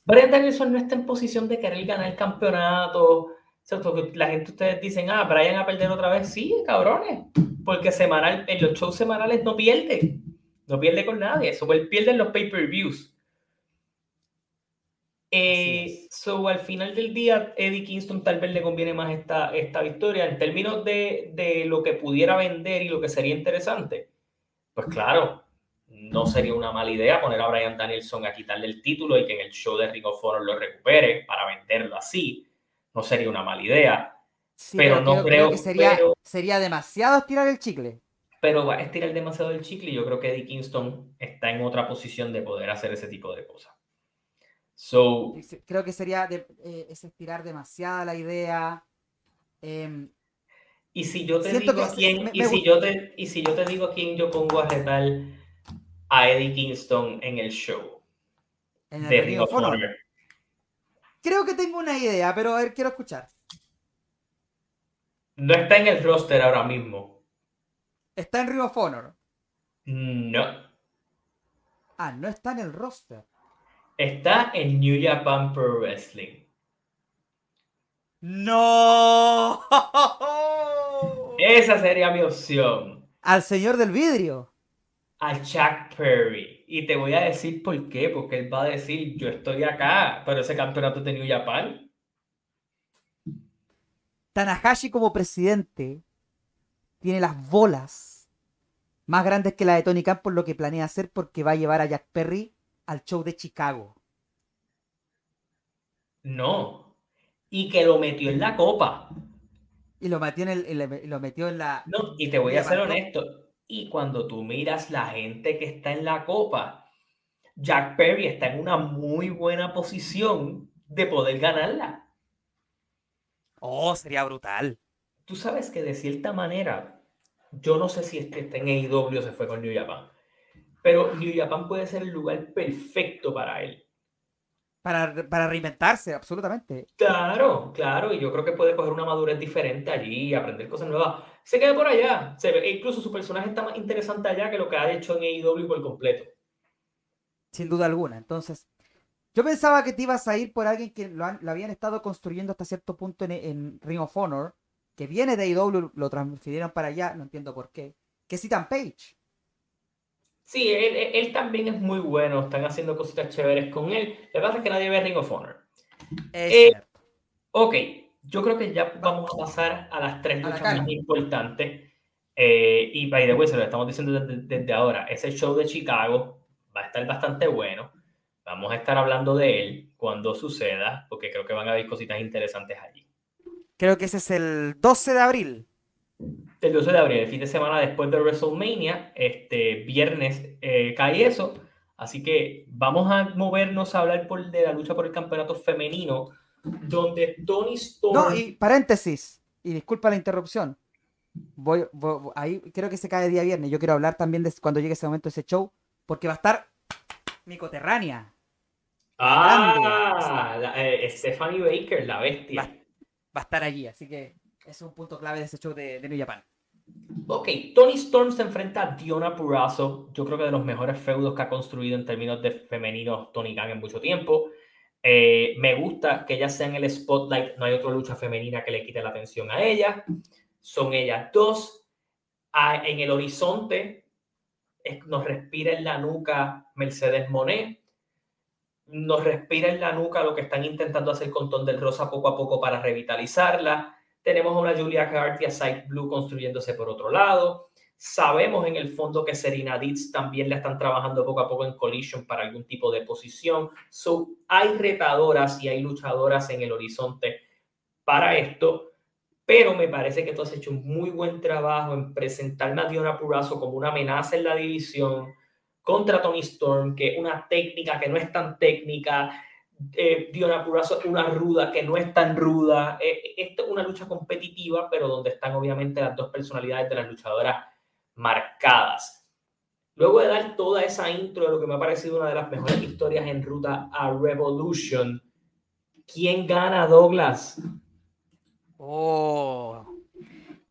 Brian Danielson no está en posición de querer ganar el campeonato. La gente, ustedes dicen, ah, Brian a perder otra vez. Sí, cabrones porque semanal, en los shows semanales no pierde. No pierde con nadie. Eso pierde en los pay-per-views. Eh, so, al final del día, Eddie Kingston tal vez le conviene más esta, esta victoria. En términos de, de lo que pudiera vender y lo que sería interesante, pues claro, no sería una mala idea poner a Brian Danielson a quitarle el título y que en el show de Ring of Honor lo recupere para venderlo así. No sería una mala idea pero, no creo, que sería, sería demasiado estirar el chicle. Pero va a estirar demasiado el chicle y yo creo que Eddie Kingston está en otra posición de poder hacer ese tipo de cosas. So, creo que sería eh, estirar demasiada la idea. Em, y si yo te digo quién, y, si yo te, y si yo te digo quién yo pongo a retar a Eddie Kingston en el show. En el de Creo que tengo una idea, pero a ver, quiero escuchar. No está en el roster ahora mismo. ¿Está en Ring of Honor? No. Ah, no está en el roster. Está en New Japan Pro Wrestling. ¡No! Esa sería mi opción. Al señor del vidrio. A Chuck Perry. Y te voy a decir por qué. Porque él va a decir, yo estoy acá, pero ese campeonato de New Japan. Tanahashi como presidente tiene las bolas más grandes que la de Tony Khan por lo que planea hacer porque va a llevar a Jack Perry al show de Chicago. No. Y que lo metió en la copa. Y lo metió en, el, lo metió en la... No, y te voy a ser honesto. Y cuando tú miras la gente que está en la copa, Jack Perry está en una muy buena posición de poder ganarla. Oh, sería brutal. Tú sabes que de cierta manera, yo no sé si este está en AEW o se fue con New Japan, pero New Japan puede ser el lugar perfecto para él. Para, para, reinventarse, absolutamente. Claro, claro, y yo creo que puede coger una madurez diferente allí y aprender cosas nuevas. Se queda por allá, se ve, incluso su personaje está más interesante allá que lo que ha hecho en AEW por completo. Sin duda alguna. Entonces, yo pensaba que te ibas a ir por alguien que lo, habían estado construyendo hasta cierto punto en, Ring of Honor, que viene de AEW, lo transfirieron para allá, no entiendo por qué, que es Ethan Page. Sí, él, también es muy bueno. Están haciendo cositas chéveres con él. Lo que pasa es que nadie ve Ring of Honor. Es eh, cierto. Ok, yo creo que ya vamos a pasar a las tres luchas más importantes. Eh, y by the way, se lo estamos diciendo desde, ahora. Ese show de Chicago va a estar bastante bueno. Vamos a estar hablando de él cuando suceda, porque creo que van a haber cositas interesantes allí. Creo que ese es el 12 de abril el 12 de abril, el fin de semana después de WrestleMania, este viernes eh, cae eso. Así que vamos a movernos a hablar por, de la lucha por el campeonato femenino, donde Tony Storm. No, y paréntesis, y disculpa la interrupción. Voy, ahí creo que se cae el día viernes. Yo quiero hablar también de cuando llegue ese momento, ese show, porque va a estar mi coterránea. Ah, eh, Stephanie Baker, la bestia. Va, va, a estar allí, así que es un punto clave de ese show de, New Japan. Ok, Tony Storm se enfrenta a Diona Purrazzo, yo creo que de los mejores feudos que ha construido en términos de femeninos Tony Khan en mucho tiempo. Eh, me gusta que ella sea en el spotlight, no hay otra lucha femenina que le quite la atención a ella. Son ellas dos. Ah, en el horizonte nos respira en la nuca Mercedes Monet. Nos respira en la nuca lo que están intentando hacer con Ton del Rosa poco a poco para revitalizarla. Tenemos a una Julia Hart y a Side Blue construyéndose por otro lado. Sabemos en el fondo que Serena Ditz también la están trabajando poco a poco en Collision para algún tipo de posición. So, hay retadoras y hay luchadoras en el horizonte para esto, pero me parece que tú has hecho un muy buen trabajo en presentarme a Diona Purazo como una amenaza en la división contra Tony Storm, que es una técnica que no es tan técnica, eh, Diona Purazo una ruda que no es tan ruda. Eh, es una lucha competitiva, pero donde están obviamente las dos personalidades de las luchadoras marcadas. Luego de dar toda esa intro de lo que me ha parecido una de las mejores historias en ruta a Revolution, ¿quién gana, Douglas? Oh,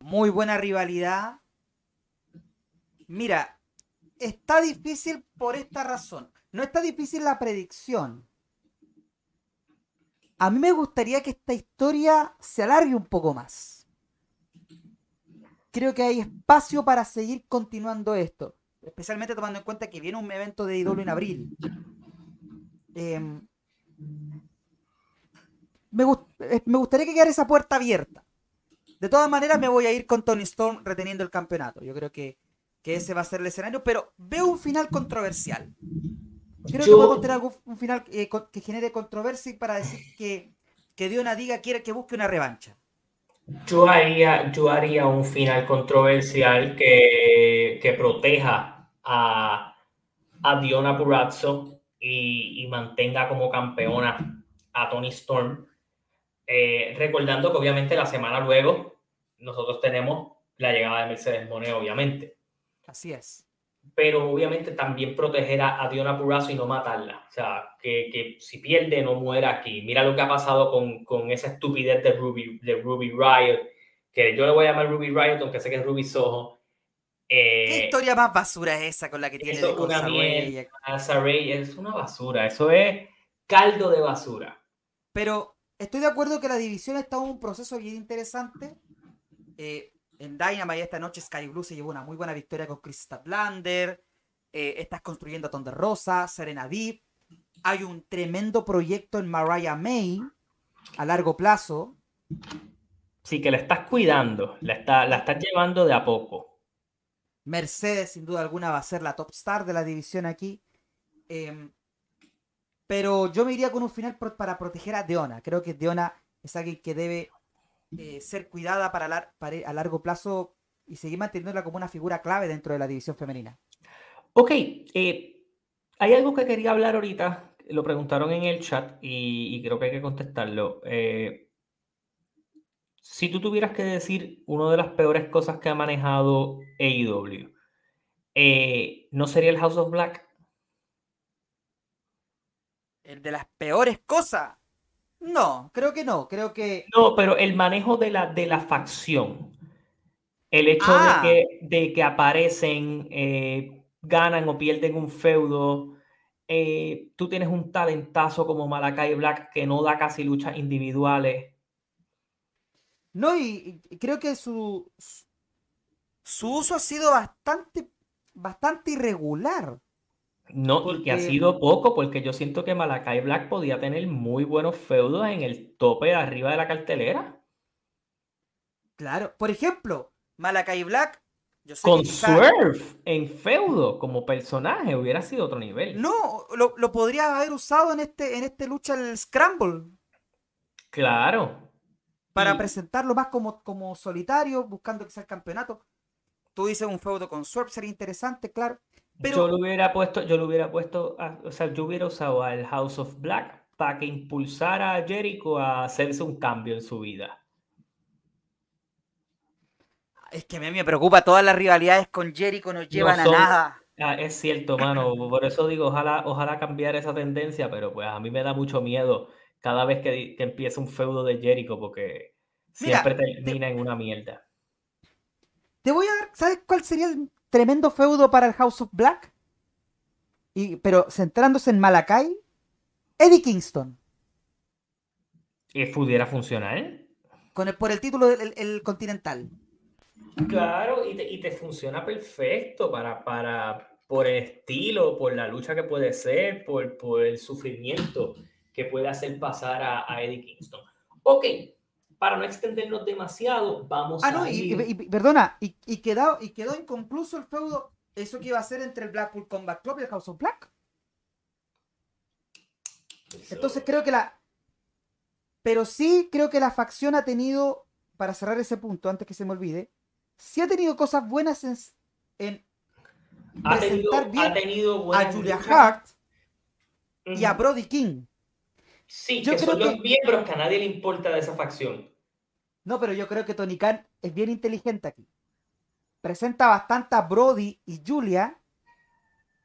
muy buena rivalidad. Mira, está difícil por esta razón. No está difícil la predicción a mí me gustaría que esta historia se alargue un poco más. Creo que hay espacio para seguir continuando esto, especialmente tomando en cuenta que viene un evento de IDOLO en abril. Em, eh, me, gustaría que quedara esa puerta abierta. De todas maneras, me voy a ir con Tony Storm reteniendo el campeonato. Yo creo que, que ese va a ser el escenario, pero veo un final controversial. Creo que podemos tener algún un final eh, que genere controversia para decir que, que Diona diga quiere que busque una revancha. Yo haría, yo haría un final controversial que, que proteja a, a Diona Purazzo y, y, mantenga como campeona a Tony Storm. Eh, recordando que obviamente la semana luego nosotros tenemos la llegada de Mercedes Monet, obviamente. Así es pero obviamente también proteger a, Diona Purrazzo y no matarla. O sea, que, que, si pierde no muera aquí. Mira lo que ha pasado con, con esa estupidez de Ruby, de Ruby Riot, que yo le voy a llamar Ruby Riot, aunque sé que es Ruby Soho. Eh, ¿Qué historia más basura es esa con la que tiene de una mierda, Es una basura, eso es caldo de basura. Pero estoy de acuerdo que la división está en un proceso bien interesante. Eh, en Dynamite esta noche Sky Blue se llevó una muy buena victoria con Chris Statlander. Eh, estás construyendo a Thunder Rosa, Serena Deep. Hay un tremendo proyecto en Mariah May a largo plazo. Sí, que la estás cuidando, la, está, la estás llevando de a poco. Mercedes, sin duda alguna, va a ser la top star de la división aquí. Em, pero yo me iría con un final para proteger a Deona. Creo que Deona es alguien que debe eh, ser cuidada para, a largo plazo y seguir manteniéndola como una figura clave dentro de la división femenina. Ok, eh, hay algo que quería hablar ahorita, lo preguntaron en el chat y, creo que hay que contestarlo. Eh, si tú tuvieras que decir una de las peores cosas que ha manejado AEW, ¿no sería el House of Black? El de las peores cosas. No, creo que no. Creo que. No, pero el manejo de la, de la facción. El hecho de, ah. que, de que aparecen, eh, ganan o pierden un feudo. Eh, tú tienes un talentazo como Malakai Black que no da casi luchas individuales. No, y, creo que su, su uso ha sido bastante, bastante irregular. No, y que ha sido poco, porque yo siento que Malakai Black podía tener muy buenos feudos en el tope de arriba de la cartelera. Claro, por ejemplo, Malakai Black. Con Swerve en feudo como personaje hubiera sido otro nivel. No, lo, podría haber usado en este, en este lucha el Scramble. Claro. Para presentarlo más como, como solitario, buscando que sea el campeonato. Tú dices un feudo con Swerve sería interesante, claro. Yo lo hubiera puesto, yo lo hubiera puesto, o sea, yo hubiera usado al House of Black para que impulsara a Jericho a hacerse un cambio en su vida. Es que a mí me preocupa, todas las rivalidades con Jericho no llevan a nada. Ah, es cierto, mano, por eso digo, ojalá, ojalá cambiar esa tendencia, pero pues a mí me da mucho miedo cada vez que, que empieza un feudo de Jericho porque siempre termina en una mierda. Te voy a dar, ¿sabes cuál sería el tremendo feudo para el House of Black. Y, pero centrándose en Malakai, Eddie Kingston. ¿Y pudiera funcionar? Con el, por el título del Continental. Claro, y te, y te, funciona perfecto para, para, por el estilo, por la lucha que puede ser, por, por el sufrimiento que puede hacer pasar a, a Eddie Kingston. Ok, para no extendernos demasiado, vamos ah, no, Y, perdona, y, quedó, y quedó inconcluso el feudo, eso que iba a ser entre el Blackpool Combat Club y el House of Black. Entonces creo que la... Pero sí creo que la facción ha tenido, para cerrar ese punto, antes que se me olvide, sí ha tenido cosas buenas en, en ha presentar bien a Julia Hart y a Brody King. Sí, Yo que creo son los miembros que a nadie le importa de esa facción. No, pero yo creo que Tony Khan es bien inteligente aquí. Presenta bastante a Brody y Julia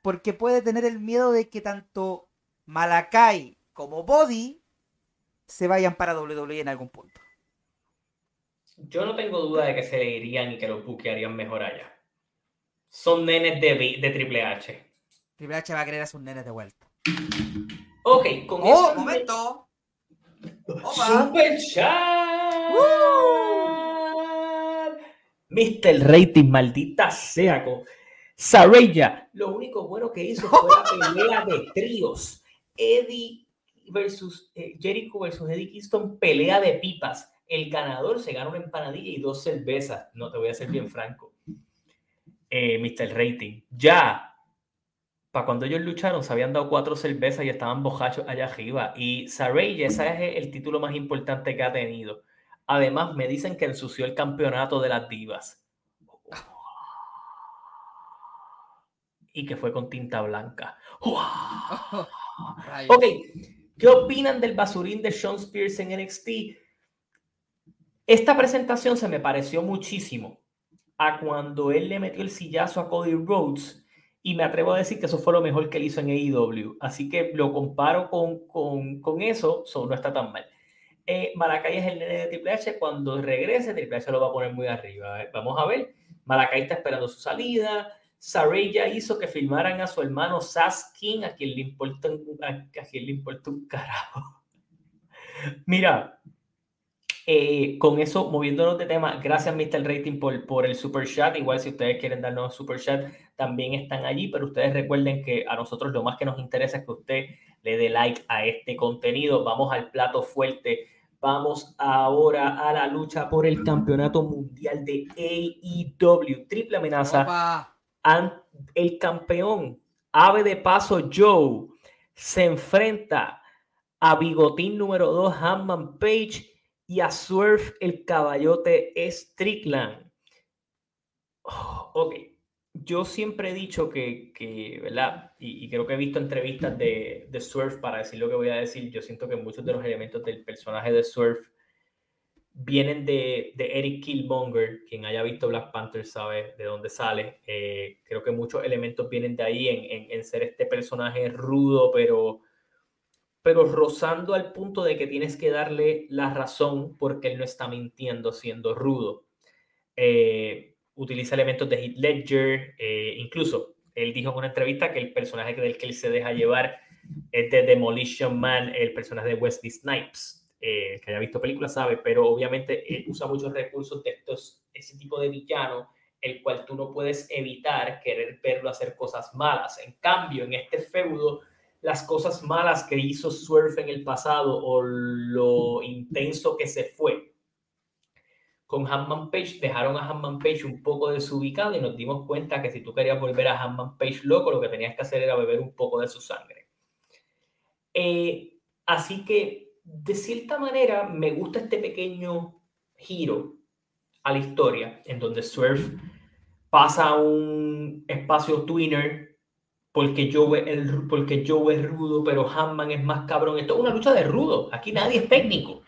porque puede tener el miedo de que tanto Malakai como Body se vayan para WWE en algún punto. Yo no tengo duda de que se le irían y que los harían mejor allá. Son nenes de, de Triple H. Triple H va a querer a sus nenes de vuelta. Ok, con ¡Oh, momento! ¡Super chat! Mr. Rating, maldita sea Saraya. Lo único bueno que hizo fue la pelea de tríos. Eddie versus eh, Jericho versus Eddie Kingston, pelea de pipas. El ganador se gana una empanadilla y dos cervezas. No te voy a ser bien franco. Eh, Mr. Rating. Ya para cuando ellos lucharon, se habían dado cuatro cervezas y estaban bojachos allá arriba. Y Saray, ese es el título más importante que ha tenido. Además, me dicen que ensució el campeonato de las divas. Y que fue con tinta blanca. ok, ¿qué opinan del basurín de Sean Spears en NXT? Esta presentación se me pareció muchísimo a cuando él le metió el sillazo a Cody Rhodes y me atrevo a decir que eso fue lo mejor que él hizo en AEW. Así que lo comparo con, con, con eso, so no está tan mal. Eh, Malacay es el nene de Triple H. Cuando regrese, Triple H lo va a poner muy arriba. Vamos a ver. Malacay está esperando su salida. Saray ya hizo que filmaran a su hermano Saskin, a quien le importa, a, quien le importa un carajo. Mira, eh, con eso, moviéndonos de tema, gracias Mr. Rating por, por el super chat. Igual si ustedes quieren darnos super chat, también están allí, pero ustedes recuerden que a nosotros lo más que nos interesa es que usted le dé like a este contenido. Vamos al plato fuerte. Vamos ahora a la lucha por el campeonato mundial de AEW. Triple amenaza. El campeón, ave de paso Joe, se enfrenta a Bigotín número 2, Hanman Page, y a Swerve el caballote Strickland. Oh, ok, yo siempre he dicho que, ¿verdad? Y, creo que he visto entrevistas de, de Swerve para decir lo que voy a decir. Yo siento que muchos de los elementos del personaje de Swerve vienen de, de Eric Killmonger. Quien haya visto Black Panther sabe de dónde sale. Eh, creo que muchos elementos vienen de ahí en, en, ser este personaje rudo, pero, pero rozando al punto de que tienes que darle la razón porque él no está mintiendo siendo rudo. Eh, utiliza elementos de Heath Ledger, eh, incluso él dijo en una entrevista que el personaje del que él se deja llevar es de Demolition Man, el personaje de Wesley Snipes, eh, que haya visto películas sabe, pero obviamente él usa muchos recursos de estos, ese tipo de villano, el cual tú no puedes evitar querer verlo hacer cosas malas. En cambio, en este feudo, las cosas malas que hizo Swerve en el pasado o lo intenso que se fue con Hanman Page dejaron a Hanman Page un poco desubicado y nos dimos cuenta que si tú querías volver a Hanman Page loco, lo que tenías que hacer era beber un poco de su sangre. Eh, así que, de cierta manera, me gusta este pequeño giro a la historia, en donde Swerve pasa a un espacio twinner porque Joe, el, porque Joe es rudo, pero Hanman es más cabrón. Esto es una lucha de rudo. Aquí nadie es técnico.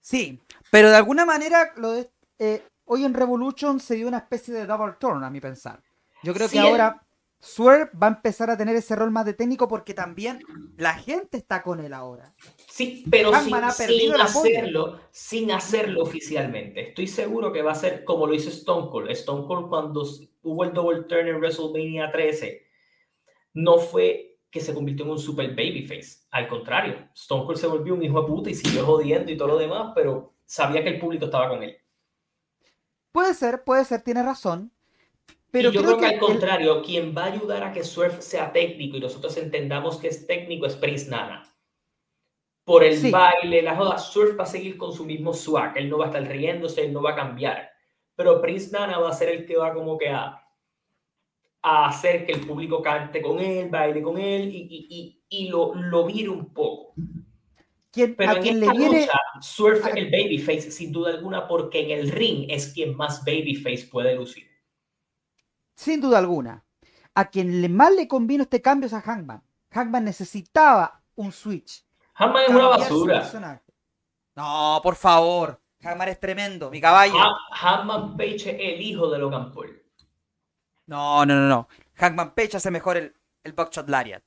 Sí, pero de alguna manera, lo de, eh, hoy en Revolution se dio una especie de double turn, a mi pensar. Yo creo que ahora Swerve va a empezar a tener ese rol más de técnico porque también la gente está con él ahora. Sí, pero sin, hacerlo, sin hacerlo oficialmente. Estoy seguro que va a ser como lo hizo Stone Cold. Stone Cold cuando hubo el double turn en WrestleMania 13, no fue que se convirtió en un super babyface. Al contrario, Stone Cold se volvió un hijo de puta y siguió jodiendo y todo lo demás, pero sabía que el público estaba con él. Puede ser, puede ser, tiene razón. Pero yo creo, que, al contrario, quien va a ayudar a que Surf sea técnico y nosotros entendamos que es técnico es Prince Nana. Por el baile, la joda, Surf va a seguir con su mismo swag. Él no va a estar riéndose, él no va a cambiar. Pero Prince Nana va a ser el que va como que a, a hacer que el público cante con él, baile con él y, y, y, y lo, lo vire un poco. Pero a quien le viene. Surf el babyface, sin duda alguna, porque en el ring es quien más babyface puede lucir. Sin duda alguna. A quien le más le convino este cambio es a Hangman. Hangman necesitaba un switch. Hangman es una basura. No, por favor. Hangman es tremendo, mi caballo. Hangman Page es el hijo de Logan Paul. No, no, no, no. Hangman Page hace mejor el, el Buckshot Lariat.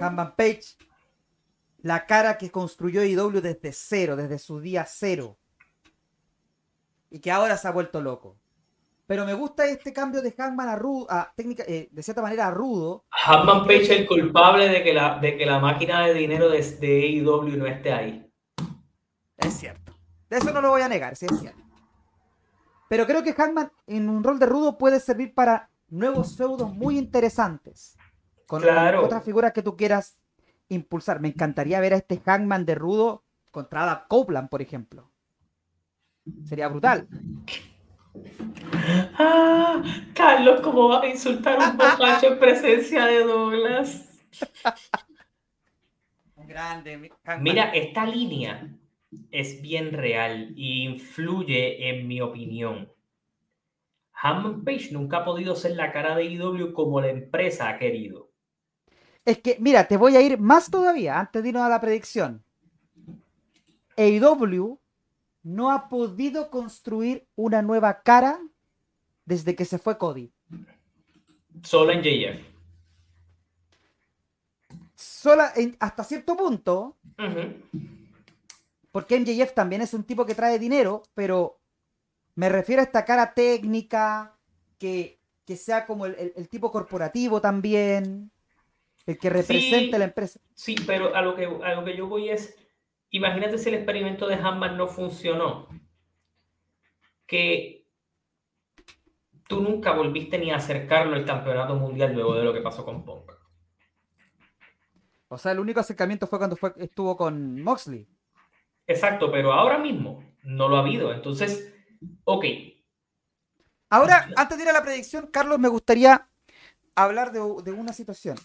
Hanman Page, la cara que construyó IW desde cero, desde su día cero. Y que ahora se ha vuelto loco. Pero me gusta este cambio de Hanman a rudo, a técnica, eh, de cierta manera a rudo. Hanman Page es el culpable de que la, de que la máquina de dinero de, de no esté ahí. Es cierto. De eso no lo voy a negar, sí es cierto. Pero creo que Hanman en un rol de rudo puede servir para nuevos feudos muy interesantes con otras figuras que tú quieras impulsar. Me encantaría ver a este Hangman de Rudo contra Adam Copeland, por ejemplo. Sería brutal. Ah, Carlos, ¿cómo va a insultar a un borracho en presencia de Douglas? Grande. Mira, esta línea es bien real e influye en mi opinión. Hammond Page nunca ha podido ser la cara de IW como la empresa ha querido. Es que, mira, te voy a ir más todavía antes de irnos a la predicción. AEW no ha podido construir una nueva cara desde que se fue Cody. Solo en JF. Solo hasta cierto punto. Porque MJF también es un tipo que trae dinero, pero me refiero a esta cara técnica, que, sea como el tipo corporativo también. el que representa la empresa. Sí, pero a lo, que, a lo que yo voy es, imagínate si el experimento de Hammond no funcionó, que tú nunca volviste ni a acercarlo al campeonato mundial luego de lo que pasó con Punk. O sea, el único acercamiento fue cuando fue, estuvo con Moxley. Exacto, pero ahora mismo no lo ha habido. Entonces, ok. Ahora, antes de ir a la predicción, Carlos, me gustaría hablar de, de una situación.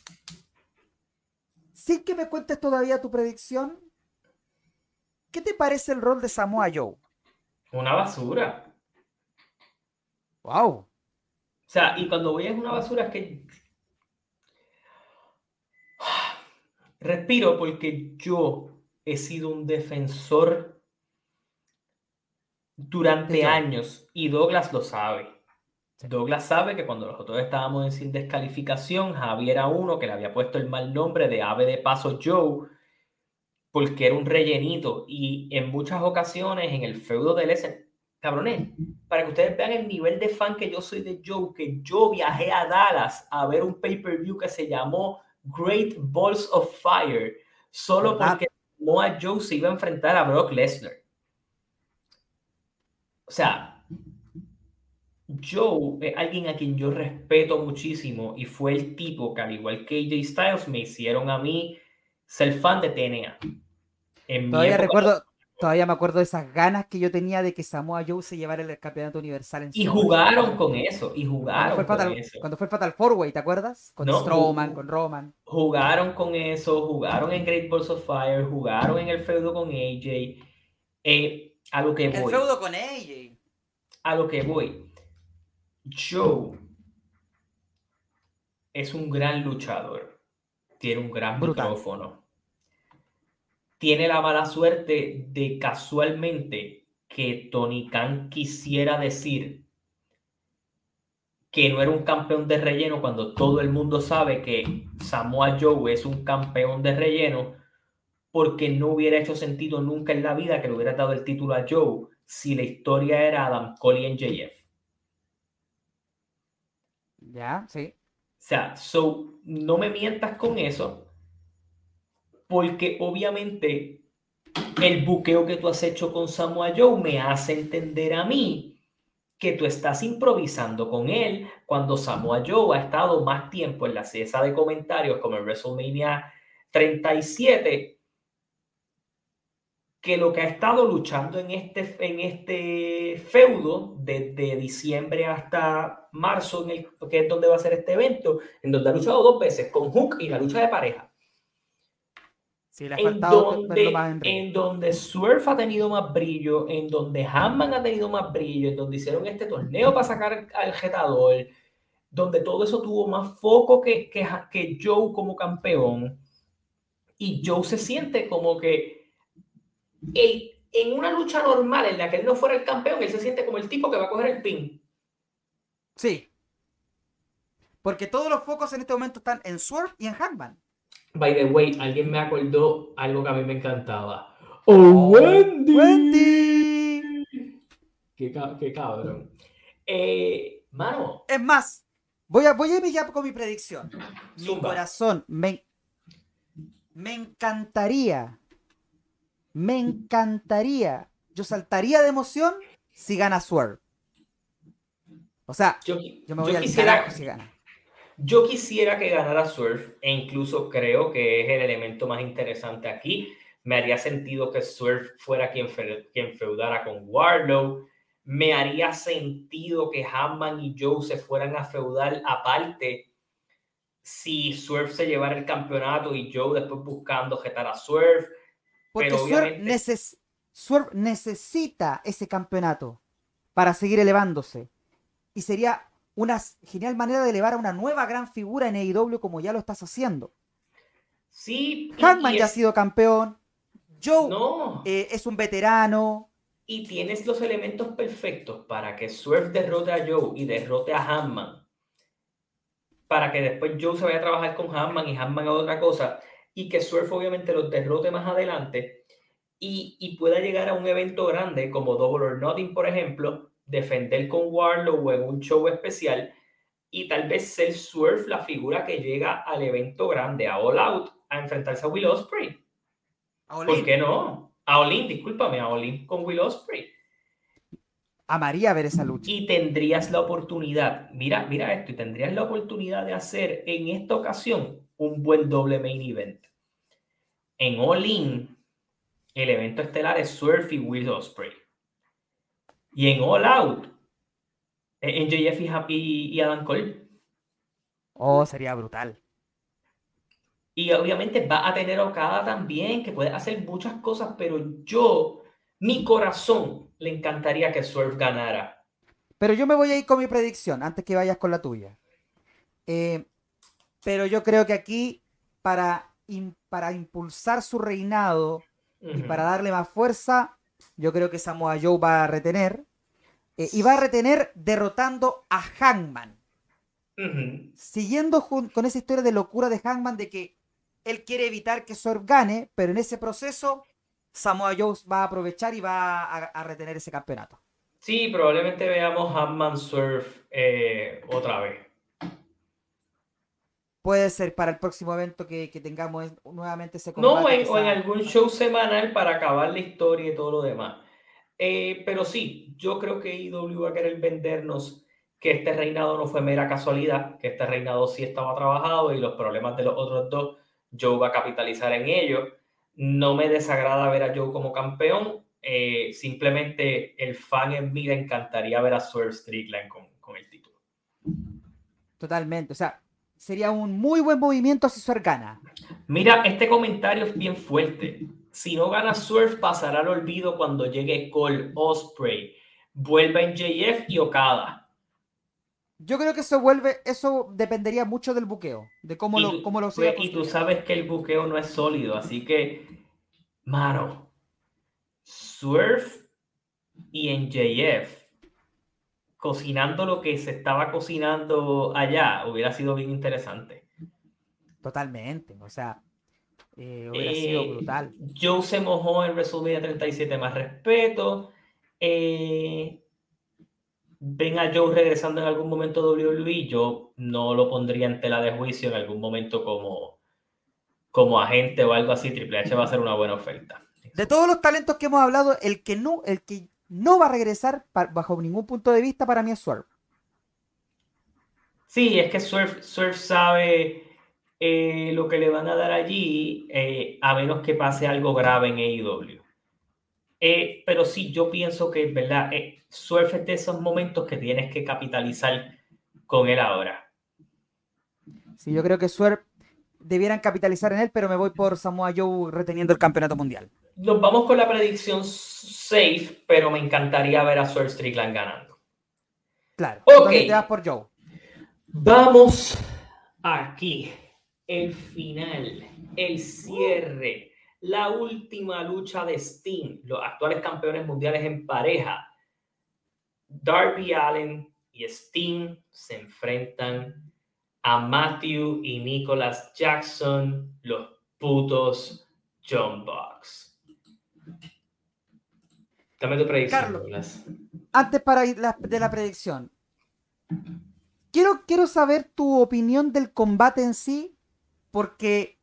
Sin que me cuentes todavía tu predicción, ¿qué te parece el rol de Samoa Joe? Una basura. Wow. O sea, y cuando voy a una basura es que respiro porque yo he sido un defensor durante años y Douglas lo sabe. Douglas sabe que cuando nosotros estábamos en sin descalificación, Javier era uno que le había puesto el mal nombre de ave de paso Joe porque era un rellenito. Y en muchas ocasiones en el feudo del S, cabrones, para que ustedes vean el nivel de fan que yo soy de Joe, que yo viajé a Dallas a ver un pay-per-view que se llamó Great Balls of Fire, solo porque Moa Joe se iba a enfrentar a Brock Lesnar. O sea, Joe es alguien a quien yo respeto muchísimo y fue el tipo que al igual que AJ Styles me hicieron a mí ser fan de TNA. Todavía recuerdo, todavía me acuerdo de esas ganas que yo tenía de que Samoa Joe se llevara el campeonato universal en Y jugaron con eso, y jugaron cuando fue con Fatal, eso. Cuando fue Fatal Four Way, ¿te acuerdas? Con Strowman, con Roman. Jugaron con eso, jugaron en Great Balls of Fire, jugaron en el feudo con AJ. Eh, a lo que voy. El feudo con AJ. A lo que voy. Joe es un gran luchador. Tiene un gran Brutal. micrófono. Tiene la mala suerte de casualmente que Tony Khan quisiera decir que no era un campeón de relleno cuando todo el mundo sabe que Samoa Joe es un campeón de relleno porque no hubiera hecho sentido nunca en la vida que le hubiera dado el título a Joe si la historia era Adam Cole y MJF. Ya, sí. O sea, so, no me mientas con eso, porque obviamente el buqueo que tú has hecho con Samoa Joe me hace entender a mí que tú estás improvisando con él cuando Samoa Joe ha estado más tiempo en la cesa de comentarios como en WrestleMania 37 que lo que ha estado luchando en este, en este feudo desde diciembre hasta marzo, en el, que es donde va a ser este evento, en donde ha luchado dos veces con Hook y la lucha de pareja. Sí, le ha En faltado donde, más en ring. en donde Swerve ha tenido más brillo, en donde Hanman ha tenido más brillo, en donde hicieron este torneo para sacar al jetador, donde todo eso tuvo más foco que, que, que Joe como campeón. Y Joe se siente como que en una lucha normal en la que él no fuera el campeón, él se siente como el tipo que va a coger el pin. Sí. Porque todos los focos en este momento están en Swerve y en Hangman. By the way, alguien me acordó algo que a mí me encantaba. ¡Oh, Wendy! ¡Wendy! Qué, ca- qué cabrón. Eh, mano, Es más, voy a, voy a ir ya con mi predicción. Mi Zumba. corazón, me, me encantaría, me encantaría, yo saltaría de emoción si gana Swerve. O sea, yo, yo me yo voy al quisiera, carajo si gana. Yo quisiera que ganara Swerve e incluso creo que es el elemento más interesante aquí. Me haría sentido que Swerve fuera quien, fe- quien feudara con Warlow. Me haría sentido que Hanman y Joe se fueran a feudar aparte si Swerve se llevara el campeonato y Joe después buscando jetar a Swerve. Porque pero obviamente- neces- Swerve necesita ese campeonato para seguir elevándose. Y sería una genial manera de elevar a una nueva gran figura en AEW como ya lo estás haciendo. Sí, Hangman y ya ha es- sido campeón. Joe No. eh, es un veterano. Y tienes los elementos perfectos para que Swerve derrote a Joe y derrote a Hanman. Para que después Joe se vaya a trabajar con Hanman y Hanman a otra cosa. Y que Swerve obviamente los derrote más adelante. Y, y pueda llegar a un evento grande como Double or Nothing, por ejemplo. Defender con Warlow o en un show especial. y tal vez ser Swerve la figura que llega al evento grande, a All Out, a enfrentarse a Will Ospreay. ¿Por qué no? A Olin, discúlpame, a Olin con Will Ospreay. Amaría ver esa lucha. Y tendrías la oportunidad, mira, mira esto, y tendrías la oportunidad de hacer en esta ocasión un buen doble main event. En All In, el evento estelar es Swerve y Will Ospreay. Y en All Out, en JF y, y Adam Cole. Oh, sería brutal. Y obviamente va a tener Okada también, que puede hacer muchas cosas, pero yo, mi corazón, le encantaría que Swerve ganara. Pero yo me voy a ir con mi predicción antes que vayas con la tuya. Eh, pero yo creo que aquí, para, para impulsar su reinado y para darle más fuerza, yo creo que Samoa Joe va a retener. Eh, y va a retener derrotando a Hangman. Siguiendo con esa historia de locura de Hangman de que él quiere evitar que Swerve gane, pero en ese proceso Samoa Joe va a aprovechar y va a, retener ese campeonato. Sí, probablemente veamos Hangman Swerve eh, otra vez. Puede ser para el próximo evento que, tengamos nuevamente ese combate. No, o en algún show semanal para acabar la historia y todo lo demás. Eh, pero sí, yo creo que IW va a querer vendernos que este reinado no fue mera casualidad, que este reinado sí estaba trabajado y los problemas de los otros dos Joe va a capitalizar en ello. No me desagrada ver a Joe como campeón. Eh, simplemente el fan en mí le encantaría ver a Swerve Strickland con, con, el título. Totalmente. O sea, sería un muy buen movimiento si Swerve gana. Mira, este comentario es bien fuerte. Si no gana Swerve, pasará al olvido cuando llegue Cole Osprey. Vuelva en JF y Okada. Yo creo que eso vuelve, eso dependería mucho del buqueo, de cómo lo, cómo lo sea. Y tú sabes que el buqueo no es sólido, así que, mano, Surf y en JF, cocinando lo que se estaba cocinando allá, hubiera sido bien interesante. Totalmente, o sea, eh, hubiera sido eh, brutal. Joe se mojó en WrestleMania 37, más respeto. Eh, ven a Joe regresando en algún momento a WWE, yo no lo pondría en tela de juicio en algún momento como, como agente o algo así. Triple H va a ser una buena oferta. De todos los talentos que hemos hablado, el que no, el que no va a regresar bajo ningún punto de vista para mí es Swerve. Sí, es que Swerve, sabe eh, lo que le van a dar allí, eh, a menos que pase algo grave en AEW. Eh, pero sí, yo pienso que, ¿verdad? Swerve es de esos momentos que tienes que capitalizar con él ahora. Sí, yo creo que Swerve debieran capitalizar en él, pero me voy por Samoa Joe reteniendo el campeonato mundial. Nos vamos con la predicción safe, pero me encantaría ver a Swerve Strickland ganando. Claro. Ok. Te vas por Joe. Vamos aquí. El final, el cierre la última lucha de Sting, los actuales campeones mundiales en pareja. Darby Allen y Sting se enfrentan a Matthew y Nicholas Jackson, los putos John Box. Dame tu predicción, Carlos, Antes para ir de la predicción, quiero, quiero saber tu opinión del combate en sí, porque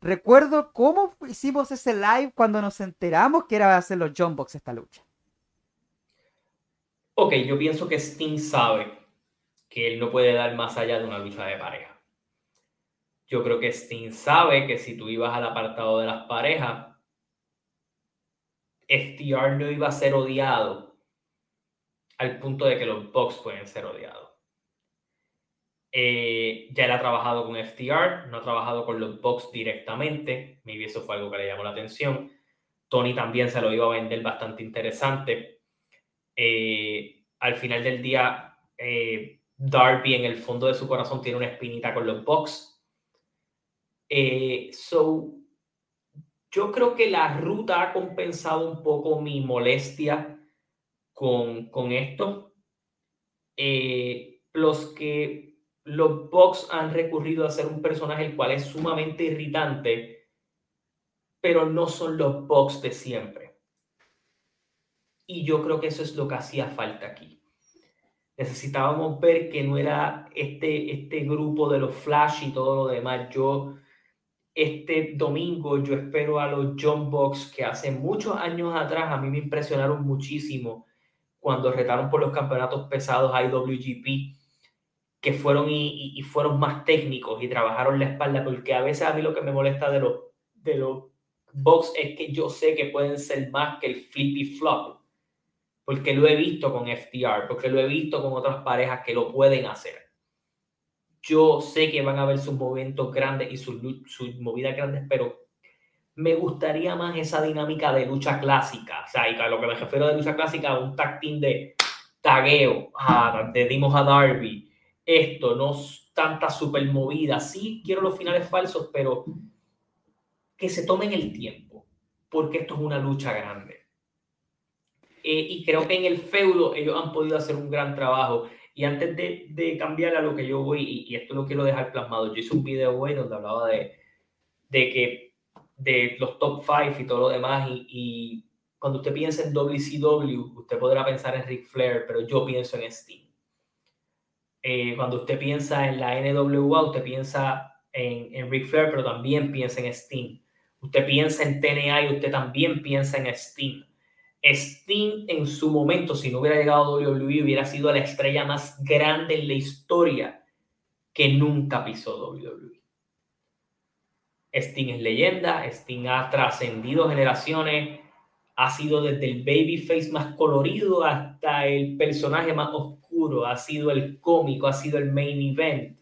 Recuerdo cómo hicimos ese live cuando nos enteramos que era hacer los John Box esta lucha. Ok, yo pienso que Sting sabe que él no puede dar más allá de una lucha de pareja. Yo creo que Sting sabe que si tú ibas al apartado de las parejas, FTR no iba a ser odiado al punto de que los Bucks pueden ser odiados. Eh, ya él ha trabajado con FTR, no ha trabajado con los Bucks directamente. Maybe eso fue algo que le llamó la atención. Tony también se lo iba a vender bastante interesante. Eh, al final del día, eh, Darby en el fondo de su corazón tiene una espinita con los Bucks. so, yo creo que la ruta ha compensado un poco mi molestia con, con esto. los que los Bucks han recurrido a ser un personaje el cual es sumamente irritante, pero no son los Bucks de siempre. Y yo creo que eso es lo que hacía falta aquí. Necesitábamos ver que no era este, este grupo de los Flash y todo lo demás. Yo, este domingo, yo espero a los John Box que hace muchos años atrás a mí me impresionaron muchísimo cuando retaron por los campeonatos pesados IWGP, que fueron y, fueron más técnicos y trabajaron la espalda, porque a veces a mí lo que me molesta de los, de los Box es que yo sé que pueden ser más que el flippy flop porque lo he visto con FTR, porque lo he visto con otras parejas que lo pueden hacer. Yo sé que van a haber sus momentos grandes y sus, sus movidas grandes, pero me gustaría más esa dinámica de lucha clásica. O sea, a lo que me refiero de lucha clásica, un tag team de tagueo, ah, de dimos a Darby. Esto, no tanta super movida. Sí, quiero los finales falsos, pero que se tomen el tiempo, porque esto es una lucha grande. Eh, y creo que en el feudo ellos han podido hacer un gran trabajo. Y antes de, cambiar a lo que yo voy, y, esto lo quiero dejar plasmado, yo hice un video hoy donde hablaba de, de que de los top 5 y todo lo demás, y, cuando usted piensa en WCW, usted podrá pensar en Ric Flair, pero yo pienso en Sting. Eh, cuando usted piensa en la NWA, usted piensa en, en Ric Flair, pero también piensa en Sting. Usted piensa en TNA y usted también piensa en Sting. Sting en su momento, si no hubiera llegado a WWE, hubiera sido la estrella más grande en la historia que nunca pisó WWE. Sting es leyenda, Sting ha trascendido generaciones, ha sido desde el babyface más colorido hasta el personaje más oscuro, ha sido el cómico, ha sido el main event.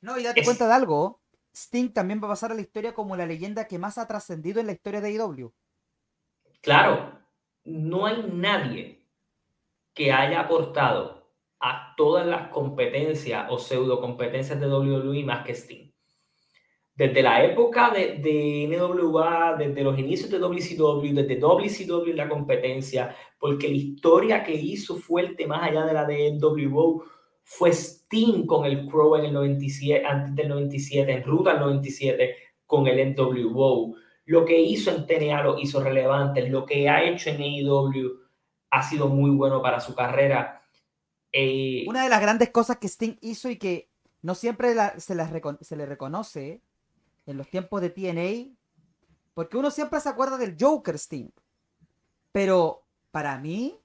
No, y date cuenta de algo, Sting también va a pasar a la historia como la leyenda que más ha trascendido en la historia de IW. Claro, no hay nadie que haya aportado a todas las competencias o pseudo competencias de WWE más que Sting. Desde la época de, de NWA, desde los inicios de WCW, desde WCW la competencia, porque la historia que hizo fuerte más allá de la de NWO fue Sting con el Crow en el 97, antes del 97, en ruta al 97 con el NWO lo que hizo en TNA lo hizo relevante, lo que ha hecho en AEW ha sido muy bueno para su carrera. Eh, Una de las grandes cosas que Sting hizo y que no siempre se, se le reconoce en los tiempos de TNA, porque uno siempre se acuerda del Joker Sting, pero para mí,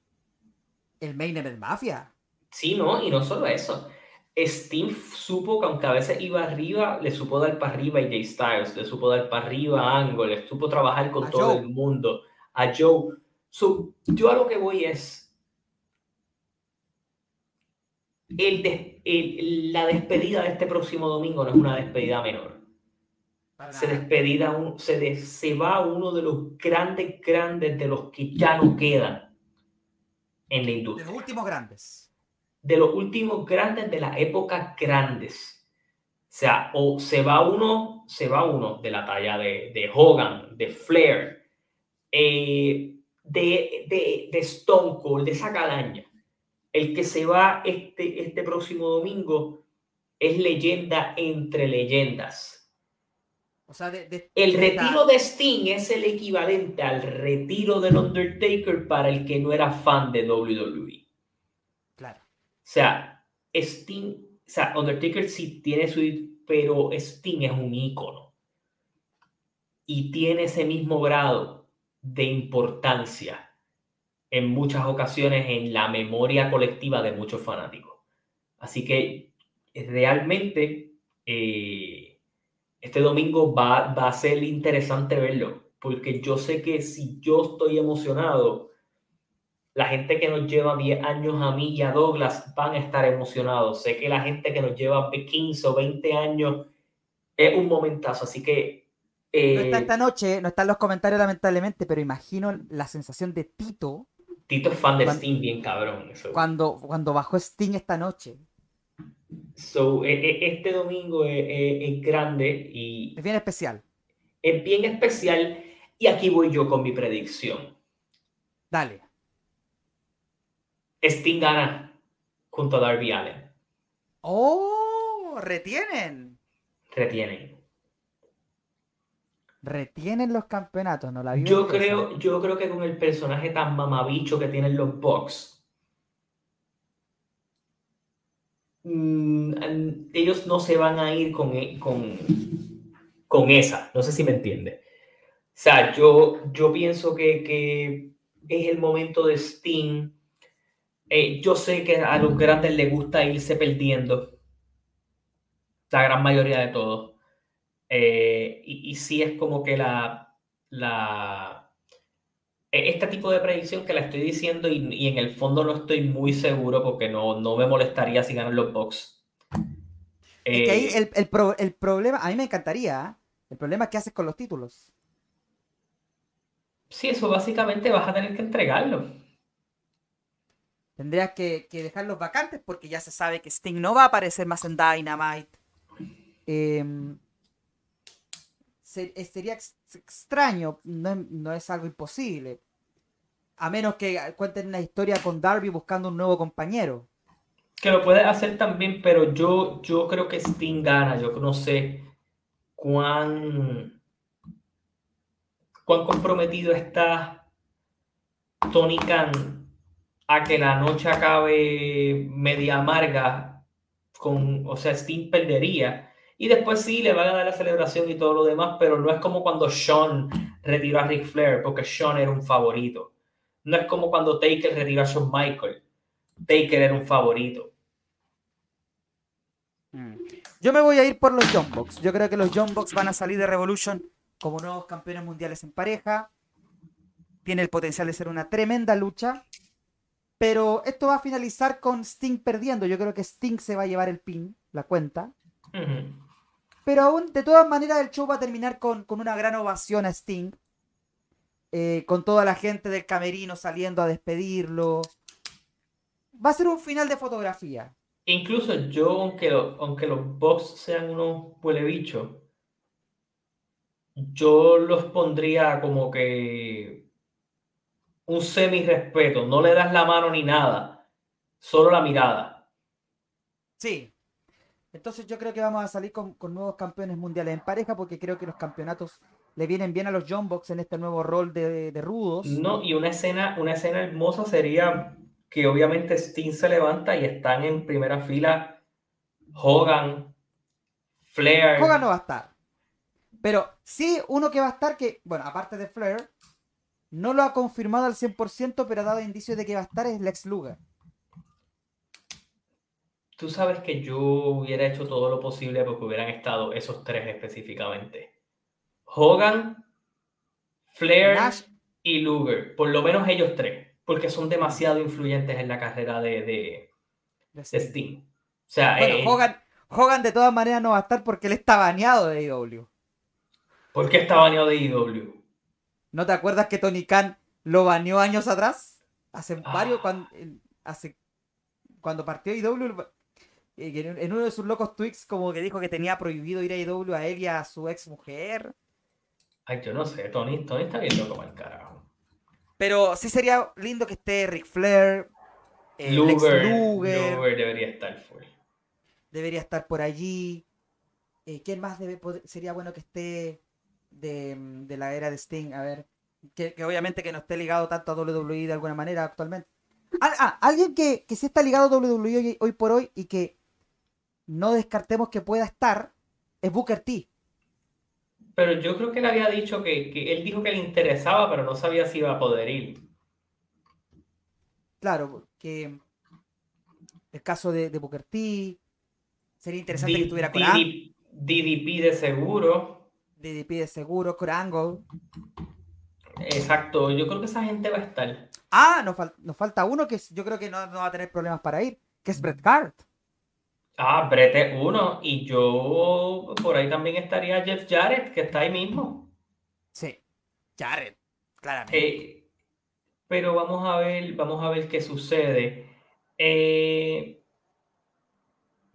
el main event Mafia. Sí, no, y no solo eso. Steve supo que aunque a veces iba arriba, le supo dar para arriba a Jay Styles, le supo dar para arriba a Angle, le supo trabajar con todo el mundo, a Joe. yo a lo que voy es el, la despedida de este próximo domingo no es una despedida menor. Se, despedida un, se, se va uno de los grandes, grandes de los que ya no quedan en la industria. De los últimos grandes de los últimos grandes de la época grandes. O sea, o se va uno, se va uno de la talla de, de Hogan, de Flair, eh, de, de, de, Stone Cold, de esa calaña. El que se va este, este próximo domingo es leyenda entre leyendas. O sea, el retiro de Sting es el equivalente al retiro del Undertaker para el que no era fan de WWE. Sea, Sting, o sea, Undertaker sí tiene su, pero Sting es un ícono. Y tiene ese mismo grado de importancia en muchas ocasiones en la memoria colectiva de muchos fanáticos. Así que realmente eh, este domingo va, va a ser interesante verlo, porque yo sé que si yo estoy emocionado, la gente que nos lleva 10 años a mí y a Douglas van a estar emocionados. Sé que la gente que nos lleva 15 o 20 años es un momentazo, así que... Eh, no está esta noche, no están los comentarios lamentablemente, pero imagino la sensación de Tito. Tito es fan de Sting, bien cabrón. Cuando, cuando bajó Sting esta noche. So, e, e, este domingo es, grande y... Es bien especial. Es bien especial y aquí voy yo con mi predicción. Dale. Sting gana junto a Darby Allen. ¡Oh! Retienen. Retienen. Retienen los campeonatos, ¿no? La yo, creo, yo creo que con el personaje tan mamabicho que tienen los Bucks, mm, ellos no se van a ir con, e, con, con esa. No sé si me entiende. O sea, yo, yo pienso que, que es el momento de Steam. Eh, yo sé que a los grandes les gusta irse perdiendo. La gran mayoría de todos. Eh, y, y sí es como que la, la, e, este tipo de predicción que la estoy diciendo y, en el fondo no estoy muy seguro porque no, no me molestaría si ganan los Bucks. Es que ahí eh, el, el, el, problema, a mí me encantaría, el problema es que haces con los títulos. Sí, eso básicamente vas a tener que entregarlo. Tendrías que, que dejarlos vacantes porque ya se sabe que Sting no va a aparecer más en Dynamite. Eh, eh, sería extraño, no, es algo imposible. A menos que cuenten una historia con Darby buscando un nuevo compañero. Que lo puede hacer también, pero yo, yo creo que Sting gana. Yo no sé cuán, cuán comprometido está Tony Khan a que la noche acabe media amarga. Con, o sea, Sting perdería y después sí, le van a dar la celebración y todo lo demás, pero no es como cuando Sean retiró a Ric Flair, porque Sean era un favorito. No es como cuando Taker retiró a Shawn Michael. Taker era un favorito. Mm. Yo me voy a ir por los John Box. Yo creo que los John Box van a salir de Revolution como nuevos campeones mundiales en pareja. Tiene el potencial de ser una tremenda lucha. Pero esto va a finalizar con Sting perdiendo. Yo creo que Sting se va a llevar el pin, la cuenta. Pero aún, de todas maneras, el show va a terminar con, una gran ovación a Sting. Eh, con toda la gente del camerino saliendo a despedirlo. Va a ser un final de fotografía. Incluso yo, aunque, aunque los boss sean unos huele bicho, yo los pondría como que un semi respeto. No le das la mano ni nada, solo la mirada. Sí, entonces yo creo que vamos a salir con, nuevos campeones mundiales en pareja porque creo que los campeonatos le vienen bien a los John Box en este nuevo rol de, rudos. No, y una escena, una escena hermosa sería que obviamente Sting se levanta y están en primera fila Hogan, Flair. Hogan no va a estar. Pero sí, uno que va a estar que, bueno, aparte de Flair, no lo ha confirmado al 100%, pero ha dado indicios de que va a estar es Lex Luger. Tú sabes que yo hubiera hecho todo lo posible porque hubieran estado esos tres específicamente. Hogan, Flair y Luger. Por lo menos ellos tres. Porque son demasiado influyentes en la carrera de, de, Steam. O sea, bueno, eh, Hogan, Hogan de todas maneras no va a estar porque él está baneado de IW. ¿Por qué está baneado de IW? ¿No te acuerdas que Tony Khan lo baneó años atrás? Hace varios, ah. cuando, hace, cuando partió IW, en uno de sus locos tweets como que dijo que tenía prohibido ir a IW a él y a su ex mujer. Ay, yo no sé, Tony, Tony está bien loco el carajo. Pero sí sería lindo que esté Ric Flair, eh, Luger, Luger, debería estar full. Debería estar por allí. Eh, ¿Quién más debe sería bueno que esté de, la era de Sting? A ver, que, obviamente que no esté ligado tanto a WWE de alguna manera actualmente. Ah, ah alguien que, que sí está ligado a WWE hoy por hoy y que no descartemos que pueda estar, es Booker T. Pero yo creo que él había dicho que, él dijo que le interesaba, pero no sabía si iba a poder ir. Claro, que el caso de, Booker T. Sería interesante que estuviera con DDP de seguro. DDP de seguro, Angle. Exacto, yo creo que esa gente va a estar. Ah, nos, falta uno que yo creo que no, no, va a tener problemas para ir, que es Bret Hart. Ah, Brett uno. Y yo por ahí también estaría Jeff Jarrett, que está ahí mismo. Sí, Jarrett, claramente. Eh, pero vamos a ver, vamos a ver qué sucede. Eh,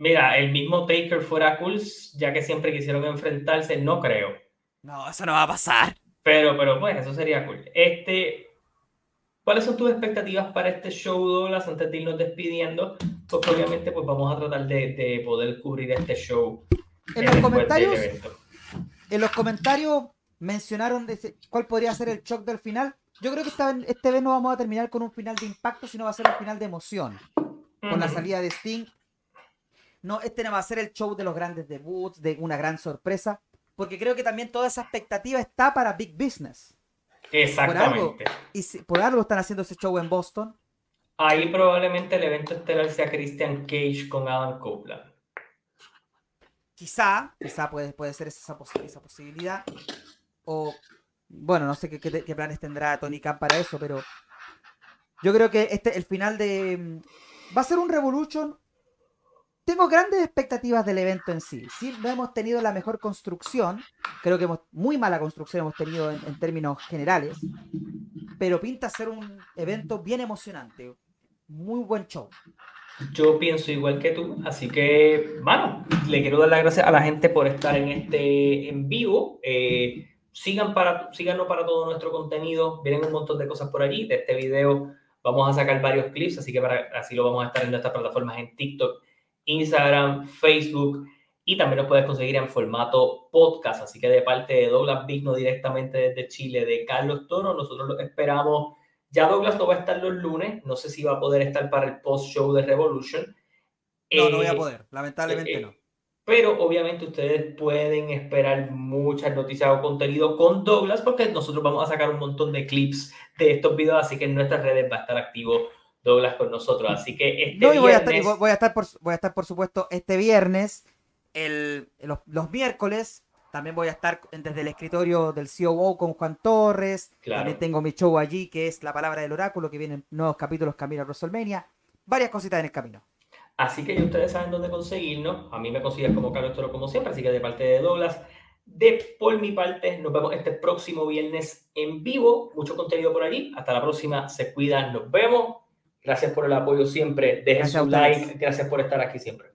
mira, el mismo Taker fuera cool, ya que siempre quisieron enfrentarse, no creo. No, eso no va a pasar. Pero, pero pues, eso sería cool. Este, ¿Cuáles son tus expectativas para este show, Douglas, antes de irnos despidiendo? Porque obviamente pues vamos a tratar de, poder cubrir este show. En los comentarios, en los comentarios mencionaron cuál podría ser el shock del final. Yo creo que esta, este vez no vamos a terminar con un final de impacto, sino va a ser un final de emoción. Con la salida de Sting. No, este no va a ser el show de los grandes debuts, de una gran sorpresa, porque creo que también toda esa expectativa está para Big Business. Exactamente. y si, por algo están haciendo ese show en Boston. Ahí probablemente el evento estelar sea Christian Cage con Adam Copeland. Quizá, quizá puede, puede ser esa, esa posibilidad. O, bueno, no sé qué, qué, planes tendrá Tony Khan para eso, pero yo creo que este, el final de... Mm, va a ser un Revolution tengo grandes expectativas del evento en sí. Sí, no hemos tenido la mejor construcción. Creo que hemos, muy mala construcción hemos tenido en, términos generales. Pero pinta ser un evento bien emocionante. Muy buen show. Yo pienso igual que tú, así que, bueno, le quiero dar las gracias a la gente por estar en este en vivo. Eh, sigan para, síganos para todo nuestro contenido. Vienen un montón de cosas por allí. De este video vamos a sacar varios clips, así que para, así lo vamos a estar en nuestras plataformas en TikTok Instagram, Facebook y también nos puedes conseguir en formato podcast. Así que de parte de Douglas Vigno directamente desde Chile, de Carlos Toro, nosotros lo esperamos. Ya Douglas no va a estar los lunes, no sé si va a poder estar para el post-show de Revolution. No, no voy a eh, poder, lamentablemente no. Pero obviamente ustedes pueden esperar muchas noticias o contenido con Douglas porque nosotros vamos a sacar un montón de clips de estos videos, así que en nuestras redes va a estar activo Douglas con nosotros. Así que este no, voy, a estar, voy, a estar, por, voy a estar, por supuesto, este viernes, el, los, miércoles. También voy a estar desde el escritorio del COO con Juan Torres. También tengo mi show allí, que es La Palabra del Oráculo, que vienen nuevos capítulos camino a WrestleMania. Varias cositas en el camino. Así que ya ustedes saben dónde conseguirnos. A mí me consigues como Carlos Toro, como siempre. Así que de parte de Douglas, de por mi parte, nos vemos este próximo viernes en vivo. Mucho contenido por allí. Hasta la próxima. Se cuidan. Nos vemos. Gracias por el apoyo siempre. Dejen su like. Gracias por estar aquí siempre.